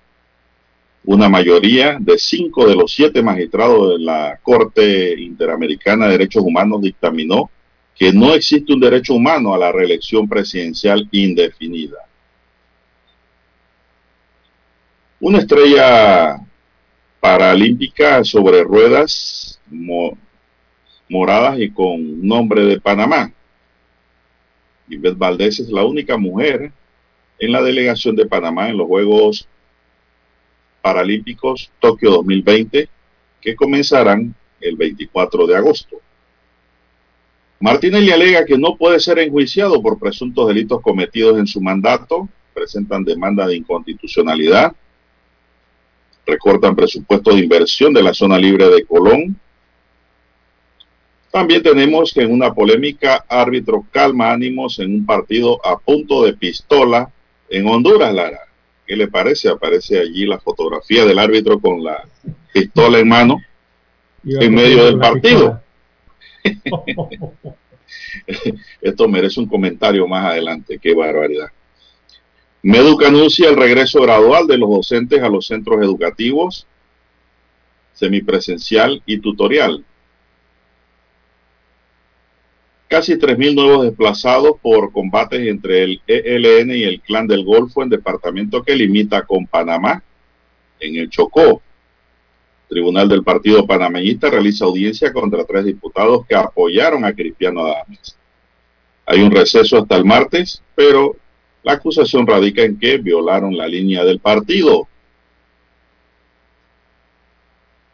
Una mayoría de cinco de los siete magistrados de la Corte Interamericana de Derechos Humanos dictaminó que no existe un derecho humano a la reelección presidencial indefinida. Una estrella paralímpica sobre ruedas moradas y con nombre de Panamá Yvette Valdés es la única mujer en la delegación de Panamá en los Juegos Paralímpicos Tokio 2020 que comenzarán el 24 de agosto. Martinelli alega que no puede ser enjuiciado por presuntos delitos cometidos en su mandato, presentan demanda de inconstitucionalidad, recortan presupuesto de inversión de la zona libre de Colón, también tenemos que en una polémica árbitro calma ánimos en un partido a punto de pistola en Honduras, Lara. ¿Qué le parece? Aparece allí la fotografía del árbitro con la pistola en mano en medio del partido. Esto merece un comentario más adelante. Qué barbaridad. Meduca anuncia el regreso gradual de los docentes a los centros educativos, semipresencial y tutorial. Casi 3.000 nuevos desplazados por combates entre el ELN y el Clan del Golfo en departamento que limita con Panamá, en el Chocó. Tribunal del Partido Panameñista realiza audiencia contra tres diputados que apoyaron a Cristiano Adames. Hay un receso hasta el martes, pero la acusación radica en que violaron la línea del partido.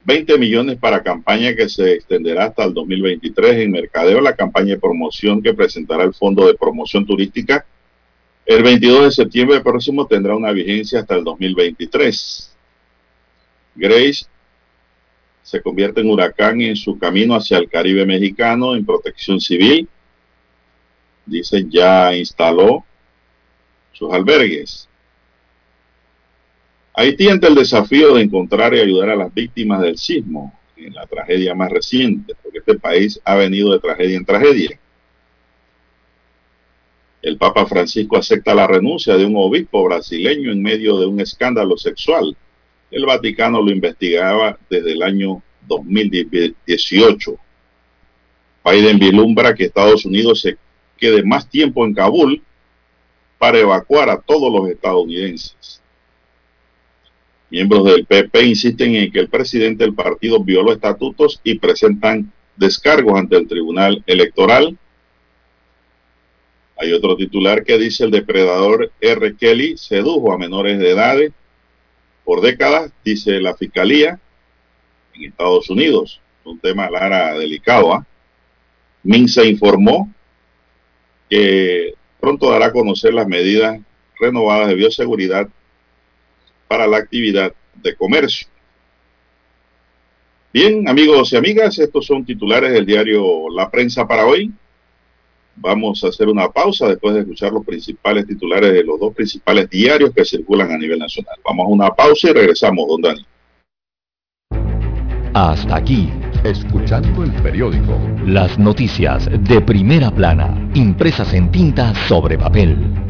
20 millones para campaña que se extenderá hasta el 2023 en Mercadeo, la campaña de promoción que presentará el Fondo de Promoción Turística. El 22 de septiembre próximo tendrá una vigencia hasta el 2023. Grace se convierte en huracán en su camino hacia el Caribe mexicano en protección civil. Dicen ya instaló sus albergues. Haití ante el desafío de encontrar y ayudar a las víctimas del sismo en la tragedia más reciente, porque este país ha venido de tragedia en tragedia. El Papa Francisco acepta la renuncia de un obispo brasileño en medio de un escándalo sexual. El Vaticano lo investigaba desde el año 2018. Biden vislumbra que Estados Unidos se quede más tiempo en Kabul para evacuar a todos los estadounidenses. Miembros del PP insisten en que el presidente del partido violó estatutos y presentan descargos ante el Tribunal Electoral. Hay otro titular que dice el depredador R. Kelly sedujo a menores de edad por décadas, dice la Fiscalía en Estados Unidos. Un tema, Lara, delicado. ¿ah? Minsa informó que pronto dará a conocer las medidas renovadas de bioseguridad para la actividad de comercio. Bien, amigos y amigas, estos son titulares del diario La Prensa para hoy. Vamos a hacer una pausa después de escuchar los principales titulares de los dos principales diarios que circulan a nivel nacional. Vamos a una pausa y regresamos, don Dani. Hasta aquí, escuchando el periódico. Las noticias de primera plana, impresas en tinta sobre papel.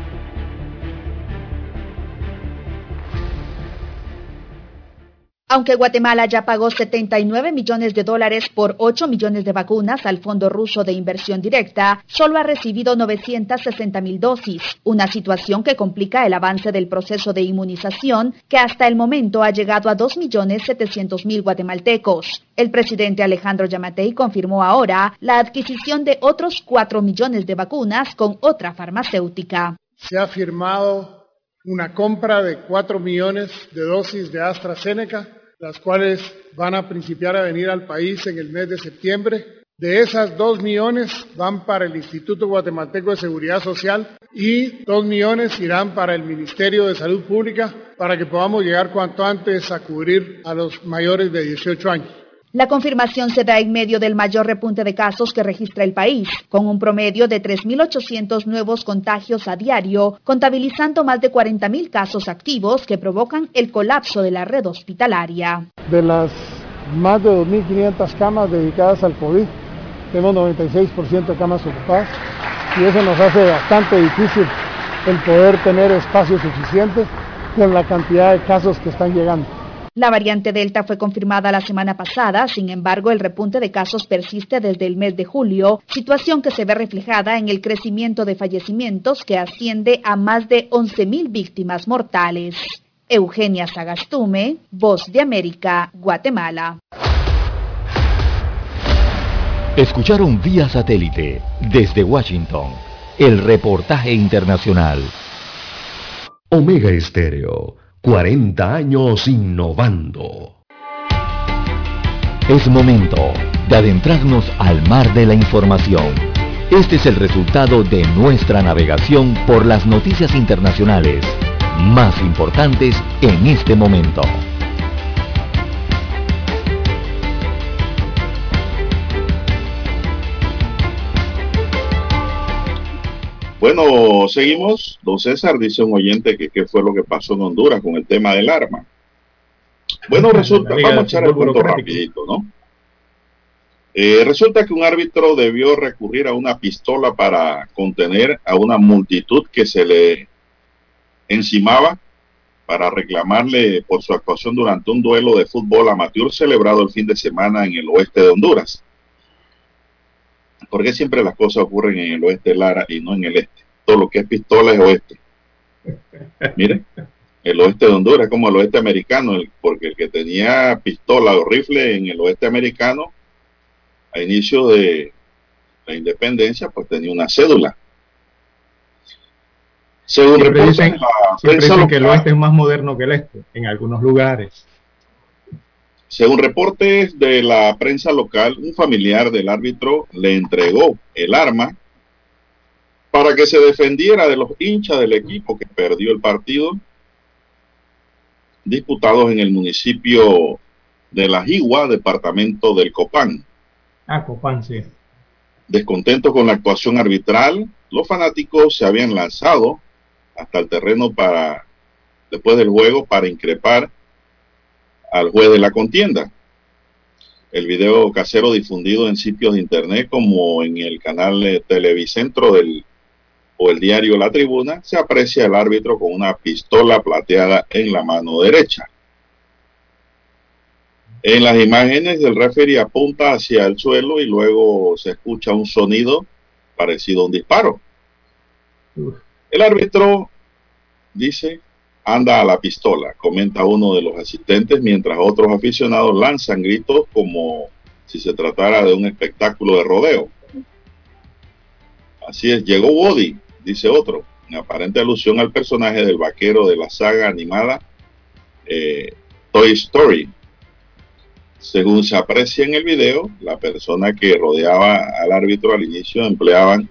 Aunque Guatemala ya pagó 79 millones de dólares por 8 millones de vacunas al Fondo Ruso de Inversión Directa, solo ha recibido 960 mil dosis, una situación que complica el avance del proceso de inmunización que hasta el momento ha llegado a 2 millones 700 mil guatemaltecos. El presidente Alejandro Yamatei confirmó ahora la adquisición de otros 4 millones de vacunas con otra farmacéutica. Se ha firmado una compra de 4 millones de dosis de AstraZeneca las cuales van a principiar a venir al país en el mes de septiembre. De esas 2 millones van para el Instituto Guatemalteco de Seguridad Social y 2 millones irán para el Ministerio de Salud Pública para que podamos llegar cuanto antes a cubrir a los mayores de 18 años. La confirmación se da en medio del mayor repunte de casos que registra el país, con un promedio de 3.800 nuevos contagios a diario, contabilizando más de 40.000 casos activos que provocan el colapso de la red hospitalaria. De las más de 2.500 camas dedicadas al COVID, tenemos 96% de camas ocupadas y eso nos hace bastante difícil el poder tener espacios suficientes con la cantidad de casos que están llegando. La variante Delta fue confirmada la semana pasada, sin embargo el repunte de casos persiste desde el mes de julio, situación que se ve reflejada en el crecimiento de fallecimientos que asciende a más de 11.000 víctimas mortales. Eugenia Sagastume, Voz de América, Guatemala. Escucharon vía satélite desde Washington el reportaje internacional. Omega Estéreo 40 años innovando. Es momento de adentrarnos al mar de la información. Este es el resultado de nuestra navegación por las noticias internacionales más importantes en este momento. Bueno, seguimos. Don César dice un oyente que qué fue lo que pasó en Honduras con el tema del arma. Bueno, resulta, vamos a echar el punto rapidito, ¿no? Eh, resulta que un árbitro debió recurrir a una pistola para contener a una multitud que se le encimaba para reclamarle por su actuación durante un duelo de fútbol amateur celebrado el fin de semana en el oeste de Honduras. ¿Por qué siempre las cosas ocurren en el oeste Lara y no en el este? Todo lo que es pistola es oeste. Mire, el oeste de Honduras es como el oeste americano, porque el que tenía pistola o rifle en el oeste americano, a inicio de la independencia, pues tenía una cédula. Según dicen, que el oeste es más moderno que el este, en algunos lugares. Según reportes de la prensa local, un familiar del árbitro le entregó el arma para que se defendiera de los hinchas del equipo que perdió el partido disputados en el municipio de La Jigua, departamento del Copán. Ah, Copán, sí. Descontentos con la actuación arbitral, los fanáticos se habían lanzado hasta el terreno para después del juego para increpar al juez de la contienda. El video casero difundido en sitios de internet como en el canal Televicentro del, o el diario La Tribuna, se aprecia el árbitro con una pistola plateada en la mano derecha. En las imágenes el referee apunta hacia el suelo y luego se escucha un sonido parecido a un disparo. El árbitro dice anda a la pistola, comenta uno de los asistentes, mientras otros aficionados lanzan gritos como si se tratara de un espectáculo de rodeo. Así es, llegó Woody, dice otro, en aparente alusión al personaje del vaquero de la saga animada eh, Toy Story. Según se aprecia en el video, la persona que rodeaba al árbitro al inicio empleaban,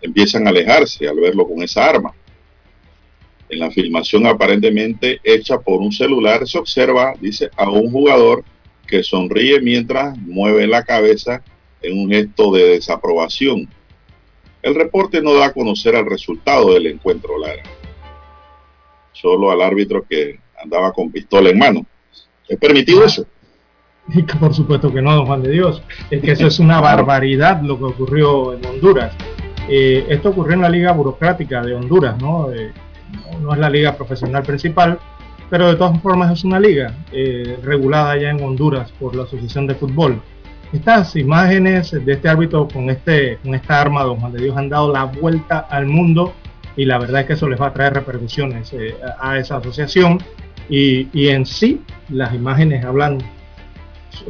empiezan a alejarse al verlo con esa arma. En la filmación aparentemente hecha por un celular se observa, dice, a un jugador que sonríe mientras mueve la cabeza en un gesto de desaprobación. El reporte no da a conocer el resultado del encuentro, Lara. Solo al árbitro que andaba con pistola en mano. ¿Es permitido eso? Por supuesto que no, don Juan de Dios. Es que eso es una barbaridad lo que ocurrió en Honduras. Eh, esto ocurrió en la Liga Burocrática de Honduras, ¿no? Eh, no es la liga profesional principal, pero de todas formas es una liga eh, regulada ya en Honduras por la Asociación de Fútbol. Estas imágenes de este árbitro con, este, con esta arma, don Juan de Dios, han dado la vuelta al mundo y la verdad es que eso les va a traer repercusiones eh, a esa asociación y, y, en sí las imágenes hablan,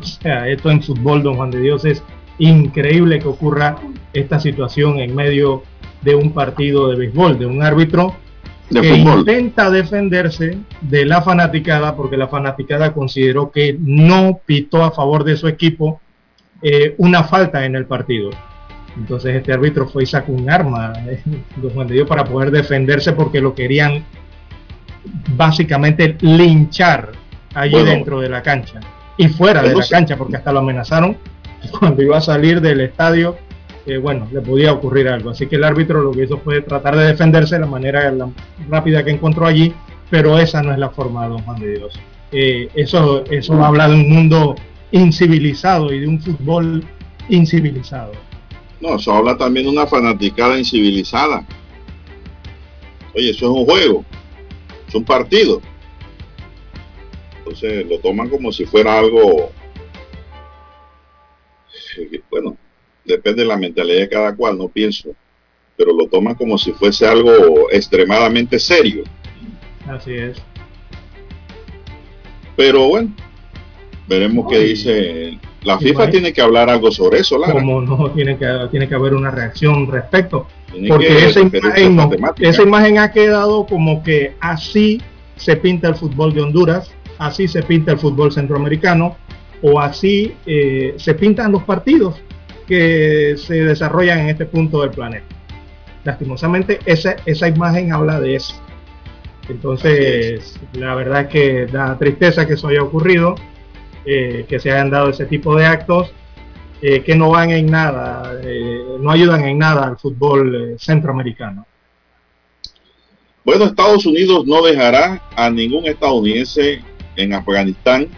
o sea, esto en fútbol, don Juan de Dios, es increíble que ocurra esta situación en medio de un partido de béisbol, de un árbitro que intenta defenderse de la fanaticada porque la fanaticada consideró que no pitó a favor de su equipo eh, una falta en el partido. Entonces este árbitro fue y sacó un arma de para poder defenderse porque lo querían básicamente linchar allí dentro de la cancha y fuera de la cancha porque hasta lo amenazaron cuando iba a salir del estadio bueno, le podía ocurrir algo. Así que el árbitro lo que hizo fue tratar de defenderse de la manera rápida que encontró allí, pero esa no es la forma, don Juan de Dios. Eh, eso, eso habla de un mundo incivilizado y de un fútbol incivilizado. No, eso habla también de una fanaticada incivilizada. Oye, eso es un juego, es un partido. Entonces lo toman como si fuera algo, eh, bueno, depende de la mentalidad de cada cual, no pienso, pero lo toman como si fuese algo extremadamente serio. Así es. Pero bueno, veremos qué dice. La FIFA tiene que hablar algo sobre eso, Lara. Como no, tiene que, tiene que haber una reacción respecto. porque esa imagen, esa imagen ha quedado como que así se pinta el fútbol de Honduras, así se pinta el fútbol centroamericano, o así eh, se pintan los partidos que se desarrollan en este punto del planeta. Lastimosamente, esa, esa imagen habla de eso. Entonces, la verdad es que da tristeza que eso haya ocurrido, eh, que se hayan dado ese tipo de actos eh, que no van en nada, eh, no ayudan en nada al fútbol centroamericano. Bueno, Estados Unidos no dejará a ningún estadounidense en Afganistán,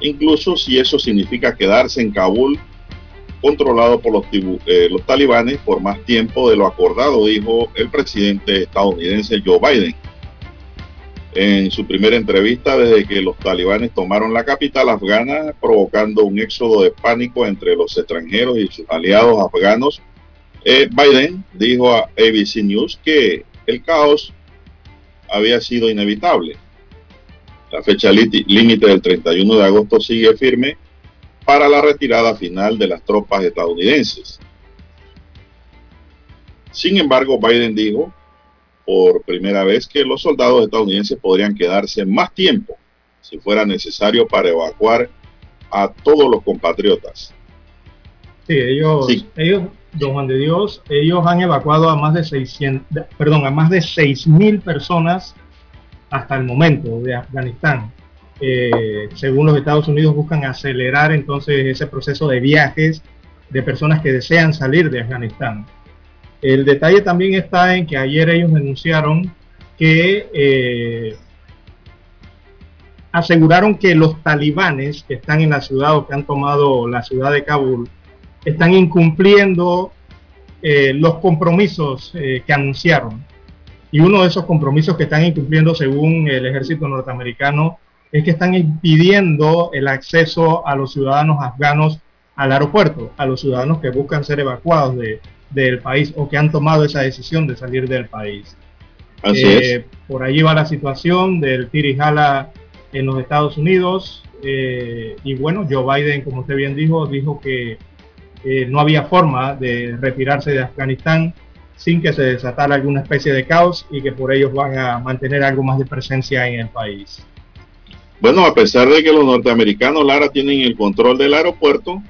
incluso si eso significa quedarse en Kabul controlado por los, eh, talibanes por más tiempo de lo acordado, dijo el presidente estadounidense Joe Biden. En su primera entrevista desde que los talibanes tomaron la capital afgana, provocando un éxodo de pánico entre los extranjeros y sus aliados afganos, eh, Biden dijo a ABC News que el caos había sido inevitable. La fecha límite del 31 de agosto sigue firme para la retirada final de las tropas estadounidenses. Sin embargo, Biden dijo por primera vez que los soldados estadounidenses podrían quedarse más tiempo si fuera necesario para evacuar a todos los compatriotas. Sí, ellos, ellos, don Juan de Dios, ellos han evacuado a más de 600, perdón, a más de 6.000 personas hasta el momento de Afganistán. Eh, según los Estados Unidos, buscan acelerar entonces ese proceso de viajes de personas que desean salir de Afganistán. El detalle también está en que ayer ellos denunciaron que eh, aseguraron que los talibanes que están en la ciudad o que han tomado la ciudad de Kabul están incumpliendo eh, los compromisos que anunciaron. Y uno de esos compromisos que están incumpliendo según el ejército norteamericano es que están impidiendo el acceso a los ciudadanos afganos al aeropuerto, a los ciudadanos que buscan ser evacuados del país o que han tomado esa decisión de salir del país. Así es. Eh, por allí va la situación del tirijala en los Estados Unidos. Eh, y bueno, Joe Biden, como usted bien dijo, dijo que eh, no había forma de retirarse de Afganistán sin que se desatara alguna especie de caos y que por ellos van a mantener algo más de presencia en el país. Bueno, a pesar de que los norteamericanos, Lara, tienen el control del aeropuerto,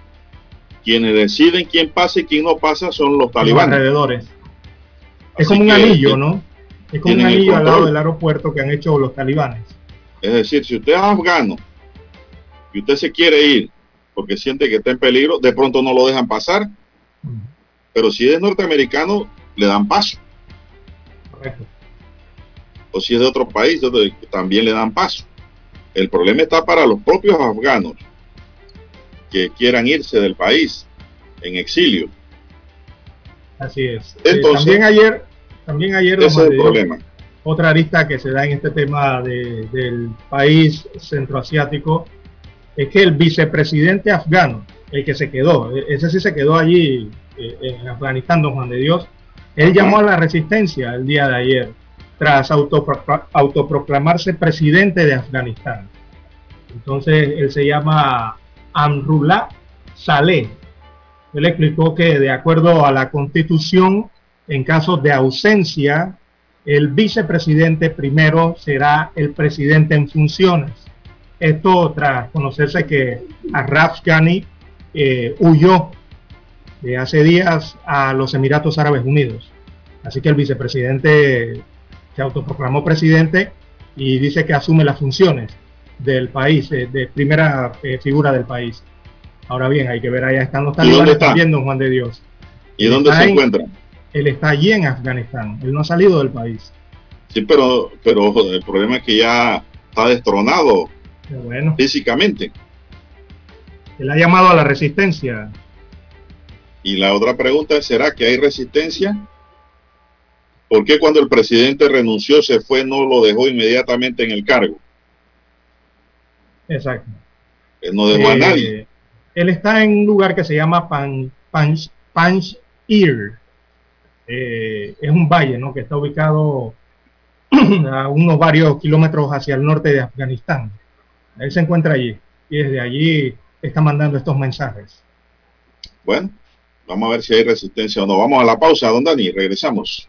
quienes deciden quién pasa y quién no pasa son los talibanes. alrededores. Es como un anillo, ¿no? Es como un anillo al lado del aeropuerto que han hecho los talibanes. Es decir, si usted es afgano y usted se quiere ir porque siente que está en peligro, de pronto no lo dejan pasar. Pero si es norteamericano, le dan paso. Correcto. O si es de otro país, también le dan paso. El problema está para los propios afganos que quieran irse del país en exilio. Así es. Eh, también ayer, también ayer ese es el problema. otra arista que se da en este tema del país centroasiático es que el vicepresidente afgano, el que se quedó, e, ese sí se quedó allí eh, en Afganistán, don Juan de Dios, él llamó a la resistencia el día de ayer tras autoproclamarse presidente de Afganistán. Entonces él se llama Amrullah Saleh. Él explicó que de acuerdo a la constitución, en caso de ausencia, el vicepresidente primero será el presidente en funciones. Esto tras conocerse que Arraf Ghani eh, huyó de hace días a los Emiratos Árabes Unidos. Así que el vicepresidente se autoproclamó presidente y dice que asume las funciones del país, de, primera eh, figura del país. Ahora bien, hay que ver, allá están los talibanes también, don Juan de Dios. ¿Y dónde se encuentra? Él está allí en Afganistán, él no ha salido del país. Sí, pero, pero el problema es que ya está destronado bueno. físicamente. Él ha llamado a la resistencia. Y la otra pregunta es, ¿será que hay resistencia? ¿Por qué cuando el presidente renunció se fue, no lo dejó inmediatamente en el cargo? Exacto. Él no dejó a eh, nadie. Él está en un lugar que se llama Pan, Panch. Eh, es un valle, ¿no? Que está ubicado a unos varios kilómetros hacia el norte de Afganistán. Él se encuentra allí y desde allí está mandando estos mensajes. Bueno, vamos a ver si hay resistencia o no. Vamos a la pausa, don Dani, regresamos.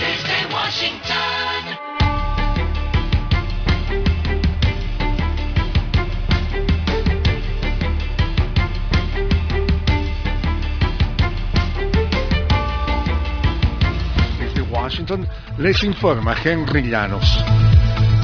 desde Washington. Washington, les informa Henry Llanos.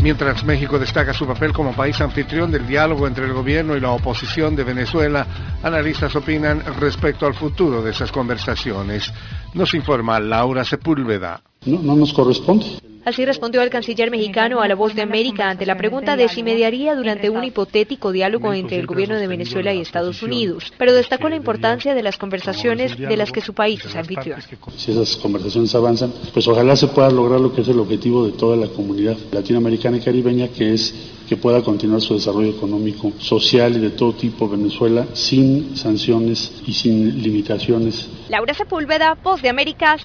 Mientras México destaca su papel como país anfitrión del diálogo entre el gobierno y la oposición de Venezuela, analistas opinan respecto al futuro de esas conversaciones. Nos informa Laura Sepúlveda. No, no nos corresponde. Así respondió el canciller mexicano a la voz de América ante la pregunta de si mediaría durante un hipotético diálogo entre el gobierno de Venezuela y Estados Unidos, pero destacó la importancia de las conversaciones de las que su país es anfitrión. Si esas conversaciones avanzan, pues ojalá se pueda lograr lo que es el objetivo de toda la comunidad latinoamericana y caribeña, que es que pueda continuar su desarrollo económico, social y de todo tipo Venezuela sin sanciones y sin limitaciones. Laura Sepúlveda, Voz de América.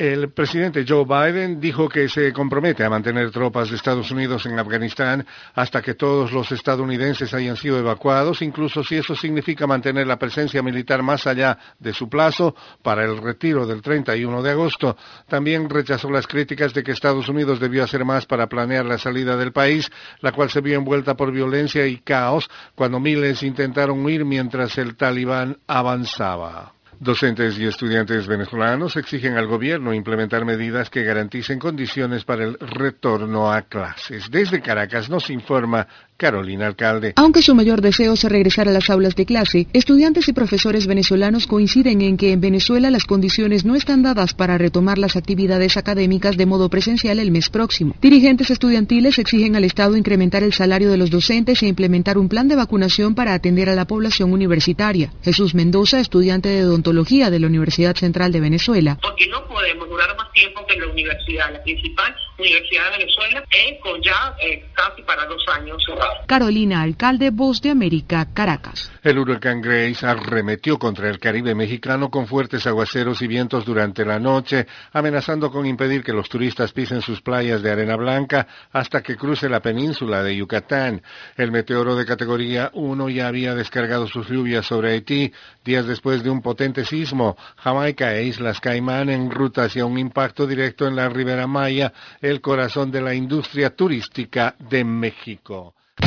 El presidente Joe Biden dijo que se compromete a mantener tropas de Estados Unidos en Afganistán hasta que todos los estadounidenses hayan sido evacuados, incluso si eso significa mantener la presencia militar más allá de su plazo para el retiro del 31 de agosto. También rechazó las críticas de que Estados Unidos debió hacer más para planear la salida del país, la cual se vio envuelta por violencia y caos cuando miles intentaron huir mientras el talibán avanzaba. Docentes y estudiantes venezolanos exigen al gobierno implementar medidas que garanticen condiciones para el retorno a clases. Desde Caracas nos informa Carolina Alcalde. Aunque su mayor deseo es regresar a las aulas de clase, estudiantes y profesores venezolanos coinciden en que en Venezuela las condiciones no están dadas para retomar las actividades académicas de modo presencial el mes próximo. Dirigentes estudiantiles exigen al Estado incrementar el salario de los docentes e implementar un plan de vacunación para atender a la población universitaria. Jesús Mendoza, estudiante de odontología de la Universidad Central de Venezuela. Porque no podemos durar más tiempo que la universidad, la principal Universidad de Venezuela, eh, con ya eh, casi para dos años Carolina Alcalde, Voz de América, Caracas. El huracán Grace arremetió contra el Caribe mexicano con fuertes aguaceros y vientos durante la noche, amenazando con impedir que los turistas pisen sus playas de arena blanca hasta que cruce la península de Yucatán. El meteoro de categoría 1 ya había descargado sus lluvias sobre Haití días después de un potente sismo. Jamaica e Islas Caimán en ruta hacia un impacto directo en la Ribera Maya, el corazón de la industria turística de México.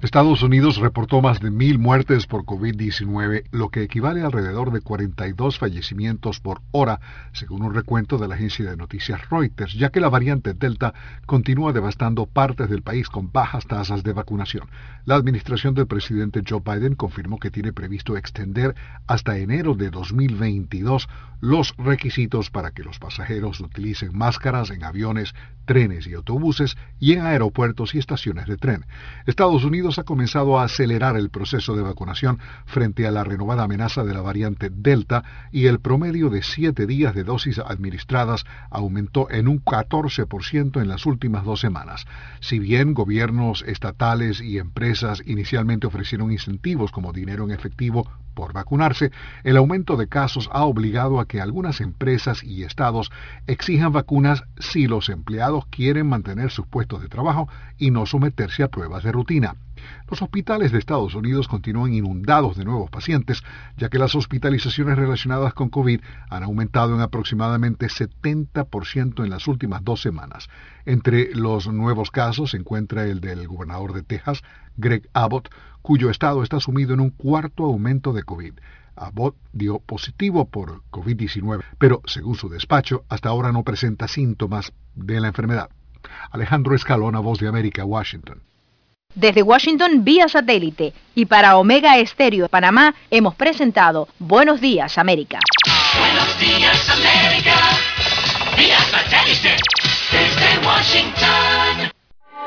Estados Unidos reportó más de mil muertes por COVID-19, lo que equivale a alrededor de 42 fallecimientos por hora, según un recuento de la agencia de noticias Reuters, ya que la variante Delta continúa devastando partes del país con bajas tasas de vacunación. La administración del presidente Joe Biden confirmó que tiene previsto extender hasta enero de 2022 los requisitos para que los pasajeros utilicen máscaras en aviones, trenes y autobuses y en aeropuertos y estaciones de tren. Estados Unidos Ha comenzado a acelerar el proceso de vacunación frente a la renovada amenaza de la variante Delta y el promedio de siete días de dosis administradas aumentó en un 14% en las últimas dos semanas. Si bien gobiernos estatales y empresas inicialmente ofrecieron incentivos como dinero en efectivo por vacunarse, el aumento de casos ha obligado a que algunas empresas y estados exijan vacunas si los empleados quieren mantener sus puestos de trabajo y no someterse a pruebas de rutina. Los hospitales de Estados Unidos continúan inundados de nuevos pacientes, ya que las hospitalizaciones relacionadas con COVID han aumentado en aproximadamente 70% en las últimas dos semanas. Entre los nuevos casos se encuentra el del gobernador de Texas, Greg Abbott, cuyo estado está sumido en un cuarto aumento de COVID. Abbott dio positivo por COVID-19, pero según su despacho, hasta ahora no presenta síntomas de la enfermedad. Alejandro Escalona, Voz de América, Washington. Desde Washington vía satélite y para Omega Estéreo de Panamá hemos presentado Buenos Días América. Buenos días, América. Vía satélite. Desde Washington.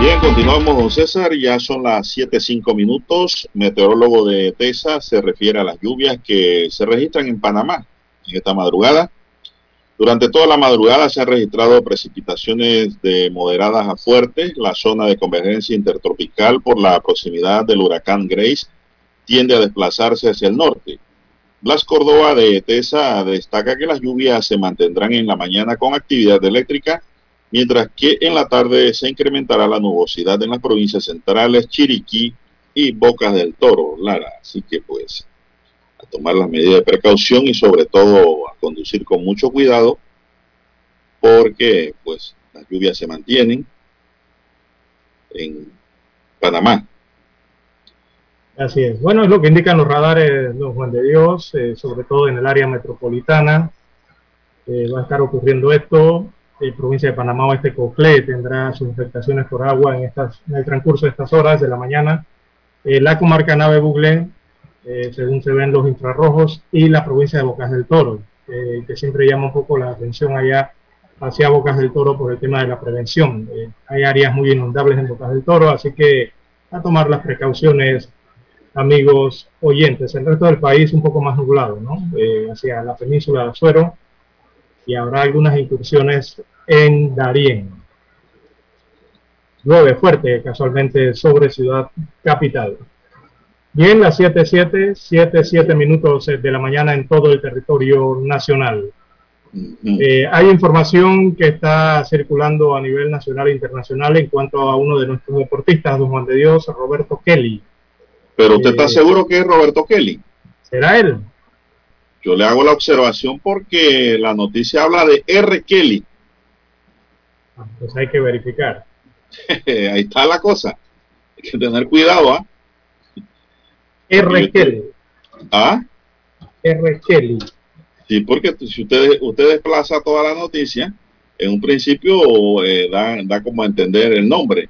Bien, continuamos, don César. Ya son las 7.05 minutos. Meteorólogo de TESA se refiere a las lluvias que se registran en Panamá en esta madrugada. Durante toda la madrugada se han registrado precipitaciones de moderadas a fuertes. La zona de convergencia intertropical por la proximidad del huracán Grace tiende a desplazarse hacia el norte. Blas Córdoba de TESA destaca que las lluvias se mantendrán en la mañana con actividad eléctrica mientras que en la tarde se incrementará la nubosidad en las provincias centrales, Chiriquí y Bocas del Toro, Lara. Así que pues a tomar las medidas de precaución y sobre todo a conducir con mucho cuidado porque pues las lluvias se mantienen en Panamá. Así es. Bueno, es lo que indican los radares, don Juan de Dios, eh, sobre todo en el área metropolitana. Eh, va a estar ocurriendo esto la provincia de Panamá Oeste Coclé tendrá sus afectaciones por agua en, estas, en el transcurso de estas horas de la mañana. Eh, la comarca Nave Buglé, eh, según se ven los infrarrojos, y la provincia de Bocas del Toro, eh, que siempre llama un poco la atención allá hacia Bocas del Toro por el tema de la prevención. hay áreas muy inundables en Bocas del Toro, así que a tomar las precauciones, amigos oyentes. El resto del país un poco más nublado, ¿no? hacia la península de Azuero y habrá algunas incursiones en Darién. Llueve fuerte casualmente sobre Ciudad Capital. Bien, las 7.7, 7.7 minutos de la mañana en todo el territorio nacional. Eh, hay información que está circulando a nivel nacional e internacional en cuanto a uno de nuestros deportistas, don Juan de Dios, Roberto Kelly. Pero usted está seguro que es Roberto Kelly. ¿Será él? Yo le hago la observación porque la noticia habla de R. Kelly. Pues hay que verificar. Ahí está la cosa. Hay que tener cuidado, ¿ah? R. Kelly. ¿Ah? R. Kelly. Sí, porque si usted, usted desplaza toda la noticia, en un principio eh, da, da, como a entender el nombre.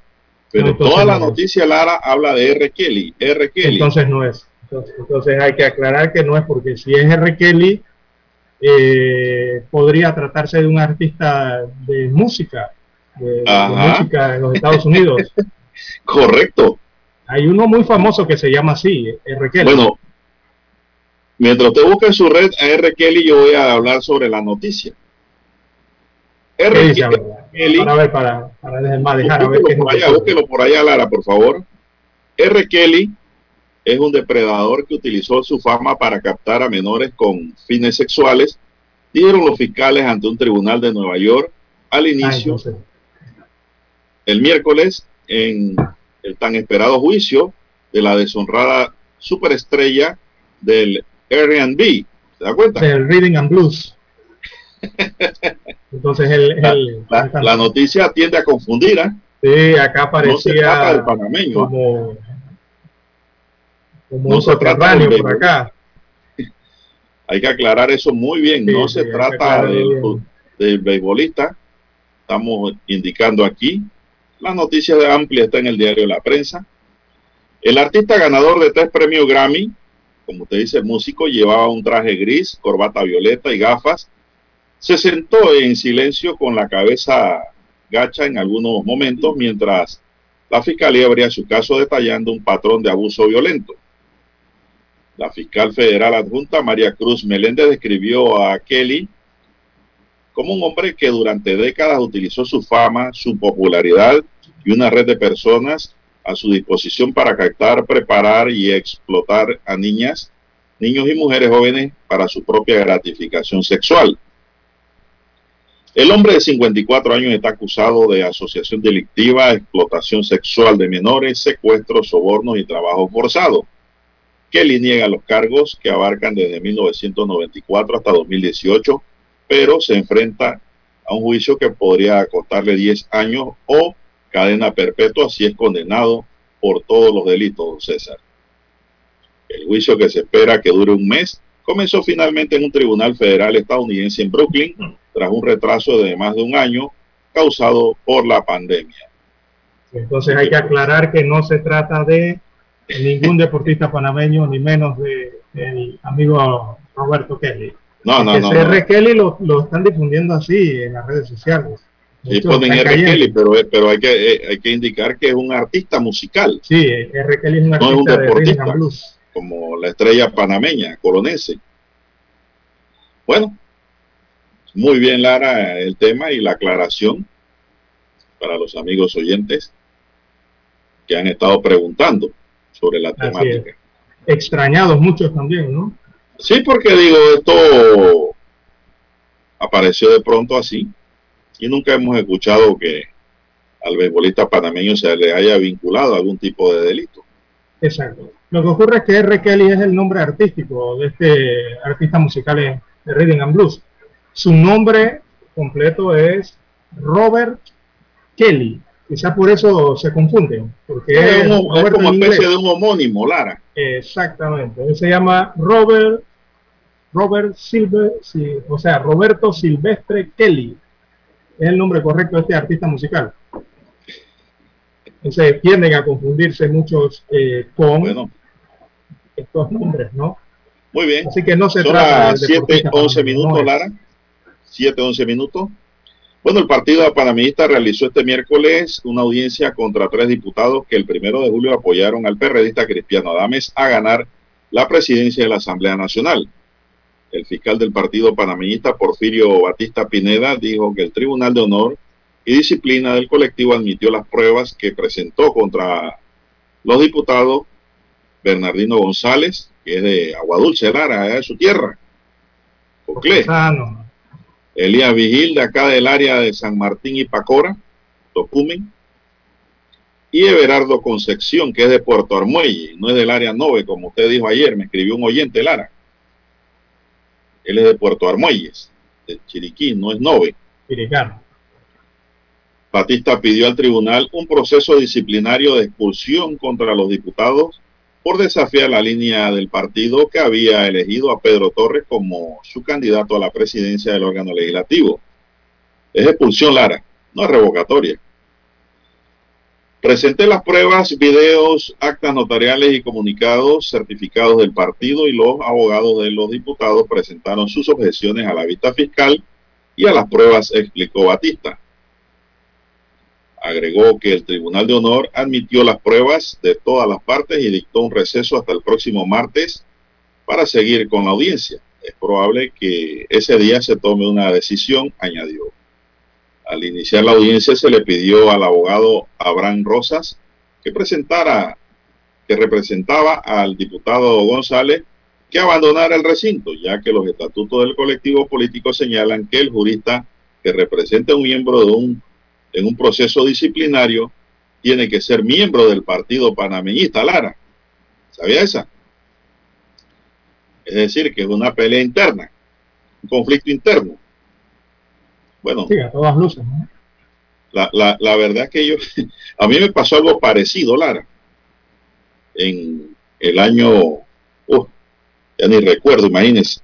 Pero toda la noticia, Lara, habla de R. Kelly. R. Kelly. Entonces no es. Entonces, hay que aclarar que no es porque si es R. Kelly, eh, podría tratarse de un artista de música, de, de música en los Estados Unidos. Correcto. Hay uno muy famoso que se llama así, R. Kelly. Bueno, mientras usted busca en su red a R. Kelly, yo voy a hablar sobre la noticia. R. Kelly, Kelly. Para ver, para, para manejar, a ver qué es por allá, búsquelo por allá, Lara, por favor. R. Kelly es un depredador que utilizó su fama para captar a menores con fines sexuales, dijeron los fiscales ante un tribunal de Nueva York al inicio, el miércoles, en el tan esperado juicio de la deshonrada superestrella del Airbnb. ¿Se da cuenta? El Reading and Blues. Entonces el, La, el- la- la noticia tiende a confundir, ¿ah? sí, acá No se trata aparecía del panameño. ¿ah? como, como No se trata del por acá. Hay que aclarar eso muy bien. Sí, no sí, se trata del, beisbolista. Estamos indicando aquí. La noticia de amplia está en el diario La Prensa. El artista ganador de tres premios Grammy, como usted dice, músico, llevaba un traje gris, corbata violeta y gafas. Se sentó en silencio con la cabeza gacha en algunos momentos mientras la fiscalía abría su caso detallando un patrón de abuso violento. La fiscal federal adjunta María Cruz Meléndez describió a Kelly como un hombre que durante décadas utilizó su fama, su popularidad y una red de personas a su disposición para captar, preparar y explotar a niñas, niños y mujeres jóvenes para su propia gratificación sexual. El hombre de 54 años está acusado de asociación delictiva, explotación sexual de menores, secuestros, sobornos y trabajo forzado. Kelly niega los cargos que abarcan desde 1994 hasta 2018, pero se enfrenta a un juicio que podría costarle 10 años o cadena perpetua si es condenado por todos los delitos, César. El juicio que se espera que dure un mes comenzó finalmente en un tribunal federal estadounidense en Brooklyn tras un retraso de más de un año causado por la pandemia. Entonces hay que aclarar que no se trata de ningún deportista panameño, ni menos de el amigo Roberto Kelly. No, no, no. No. Kelly lo, lo están difundiendo así en las redes sociales. Sí, ponen R. cayendo. Kelly, pero, pero hay, que, eh, hay que indicar que es un artista musical, Sí, R. Kelly es un no es un artista de deportista, and blues. como la estrella panameña, colonense. Bueno, muy bien, Lara, el tema y la aclaración para los amigos oyentes que han estado preguntando sobre la Así temática. es. Extrañados muchos también, ¿no? Sí, porque digo, esto apareció de pronto así y nunca hemos escuchado que al beisbolista panameño se le haya vinculado a algún tipo de delito. Exacto. Lo que ocurre es que R. Kelly es el nombre artístico de este artista musical de Rhythm and Blues. Su nombre completo es Robert Kelly. Quizá por eso se confunden, porque Es, es, un- es como especie inglés. de un homónimo, Lara. Exactamente. Él se llama Robert Robert Silver, sí, o sea, Roberto Silvestre Kelly. Es el nombre correcto de este artista musical. Entonces tienden a confundirse muchos eh, con estos nombres, ¿no? Muy bien. Así que no se Son trata del 7, deportista 11 panameño, minutos, no. Lara. 7, 11 minutos. Bueno, el partido panameñista realizó este miércoles una audiencia contra tres diputados que el primero de julio apoyaron al perredista Cristiano Adames a ganar la presidencia de la Asamblea Nacional. El fiscal del partido panameñista, Porfirio Batista Pineda, dijo que el Tribunal de Honor y Disciplina del colectivo admitió las pruebas que presentó contra los diputados Bernardino González, que es de Aguadulce, Lara, de su tierra. Elías Vigil, de acá del área de San Martín y Pacora, Tocumen. Y Everardo Concepción, que es de Puerto Armuelle, no es del área 9, como usted dijo ayer, me escribió un oyente, Lara. Él es de Puerto Armuelles, de Chiriquí, no es 9. Chiricano. Batista pidió al tribunal un proceso disciplinario de expulsión contra los diputados por desafiar la línea del partido que había elegido a Pedro Torres como su candidato a la presidencia del órgano legislativo. Es expulsión, Lara, no es revocatoria. Presenté las pruebas, videos, actas notariales y comunicados certificados del partido y los abogados de los diputados presentaron sus objeciones a la vista fiscal y a las pruebas, explicó Batista. Agregó que el Tribunal de Honor admitió las pruebas de todas las partes y dictó un receso hasta el próximo martes para seguir con la audiencia. Es probable que ese día se tome una decisión, añadió. Al iniciar la audiencia se le pidió al abogado Abraham Rosas que presentara, que representaba al diputado González, que abandonara el recinto, ya que los estatutos del colectivo político señalan que el jurista que representa a un miembro de un, en un proceso disciplinario tiene que ser miembro del partido panameñista, Lara. ¿Sabía esa? Es decir, que es una pelea interna, un conflicto interno. Bueno, sí, a todas luces. ¿no? la, la, la verdad es que yo, a mí me pasó algo parecido, Lara, en el año, uh, ya ni recuerdo, imagínense,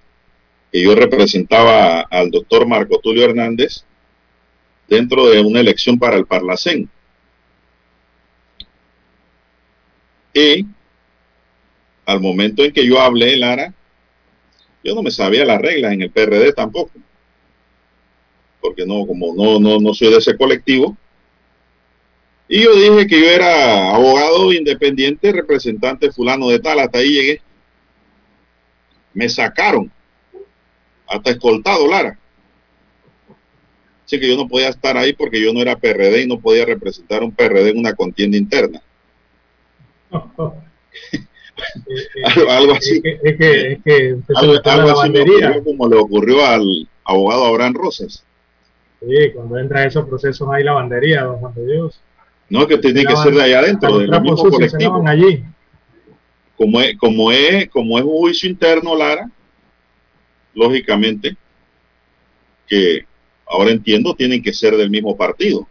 que yo representaba al doctor Marco Tulio Hernández dentro de una elección para el Parlacén. Y al momento en que yo hablé, Lara, yo no me sabía las reglas en el PRD tampoco porque no, como no, no, no soy de ese colectivo. Y yo dije que yo era abogado independiente, representante fulano de tal, hasta ahí llegué. Me sacaron, hasta escoltado, Lara. Que yo no podía estar ahí porque yo no era PRD y no podía representar un PRD en una contienda interna. algo, así. Es que, es que, algo, algo así me ocurrió como le ocurrió al abogado Abraham Rosas. Sí, cuando entra a esos procesos hay lavandería, don Juan de Dios. No, que tiene que ser de allá adentro, del mismo colectivo. Allí. Como es, como es, como es un juicio interno, Lara, lógicamente, que ahora entiendo, tienen que ser del mismo partido.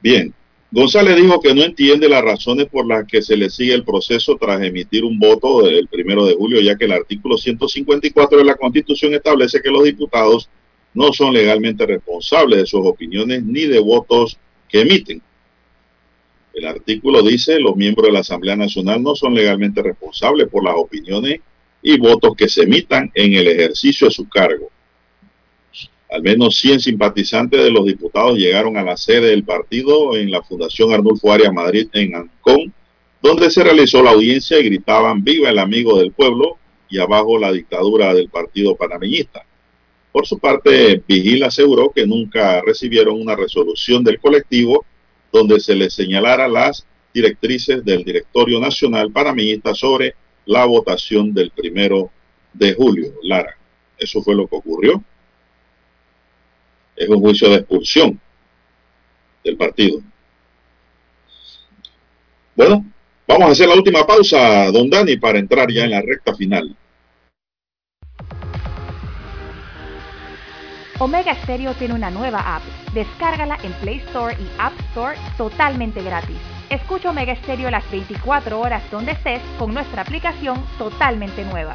Bien, González dijo que no entiende las razones por las que se le sigue el proceso tras emitir un voto el primero de julio, ya que el artículo 154 de la Constitución establece que los diputados no son legalmente responsables de sus opiniones ni de votos que emiten. El artículo dice, los miembros de la Asamblea Nacional no son legalmente responsables por las opiniones y votos que se emitan en el ejercicio de su cargo. Al menos 100 simpatizantes de los diputados llegaron a la sede del partido en la Fundación Arnulfo Arias Madrid en Ancón, donde se realizó la audiencia y gritaban viva el amigo del pueblo y abajo la dictadura del partido panameñista. Por su parte, Vigil aseguró que nunca recibieron una resolución del colectivo donde se les señalara las directrices del Directorio Nacional Panameñista sobre la votación del primero de julio. Lara, eso fue lo que ocurrió es un juicio de expulsión del partido. Bueno, vamos a hacer la última pausa, don Dani, para entrar ya en la recta final. Omega Stereo tiene una nueva app. Descárgala en Play Store y App Store totalmente gratis. Escucha Omega Stereo las 24 horas donde estés con nuestra aplicación totalmente nueva.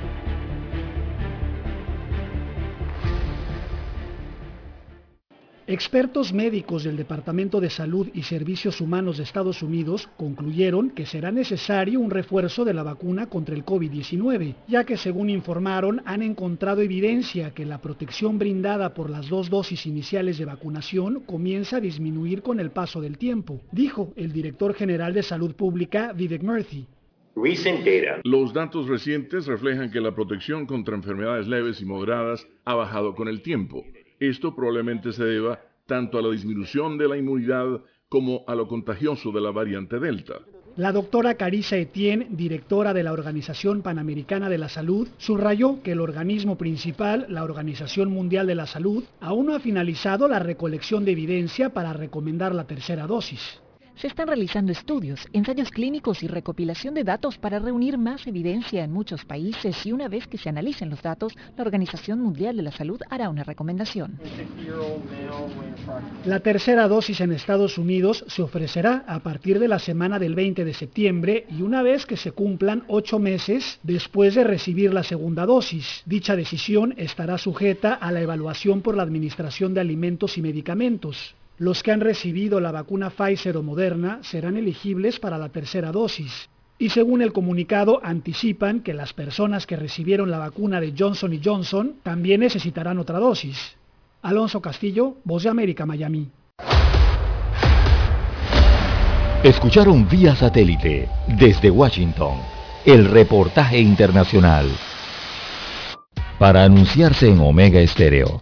Expertos médicos del Departamento de Salud y Servicios Humanos de Estados Unidos concluyeron que será necesario un refuerzo de la vacuna contra el COVID-19, ya que según informaron han encontrado evidencia que la protección brindada por las dos dosis iniciales de vacunación comienza a disminuir con el paso del tiempo, dijo el director general de Salud Pública Vivek Murthy. Los datos recientes reflejan que la protección contra enfermedades leves y moderadas ha bajado con el tiempo. Esto probablemente se deba tanto a la disminución de la inmunidad como a lo contagioso de la variante Delta. La doctora Carissa Etienne, directora de la Organización Panamericana de la Salud, subrayó que el organismo principal, la Organización Mundial de la Salud, aún no ha finalizado la recolección de evidencia para recomendar la tercera dosis. Se están realizando estudios, ensayos clínicos y recopilación de datos para reunir más evidencia en muchos países y una vez que se analicen los datos, la Organización Mundial de la Salud hará una recomendación. La tercera dosis en Estados Unidos se ofrecerá a partir de la semana del 20 de septiembre y una vez que se cumplan ocho meses después de recibir la segunda dosis. Dicha decisión estará sujeta a la evaluación por la Administración de Alimentos y Medicamentos. Los que han recibido la vacuna Pfizer o Moderna serán elegibles para la tercera dosis. y según el comunicado anticipan que las personas que recibieron la vacuna de Johnson Johnson también necesitarán otra dosis. Alonso Castillo, Voz de América, Miami. Escucharon vía satélite desde Washington el reportaje internacional. Para anunciarse en Omega Estéreo,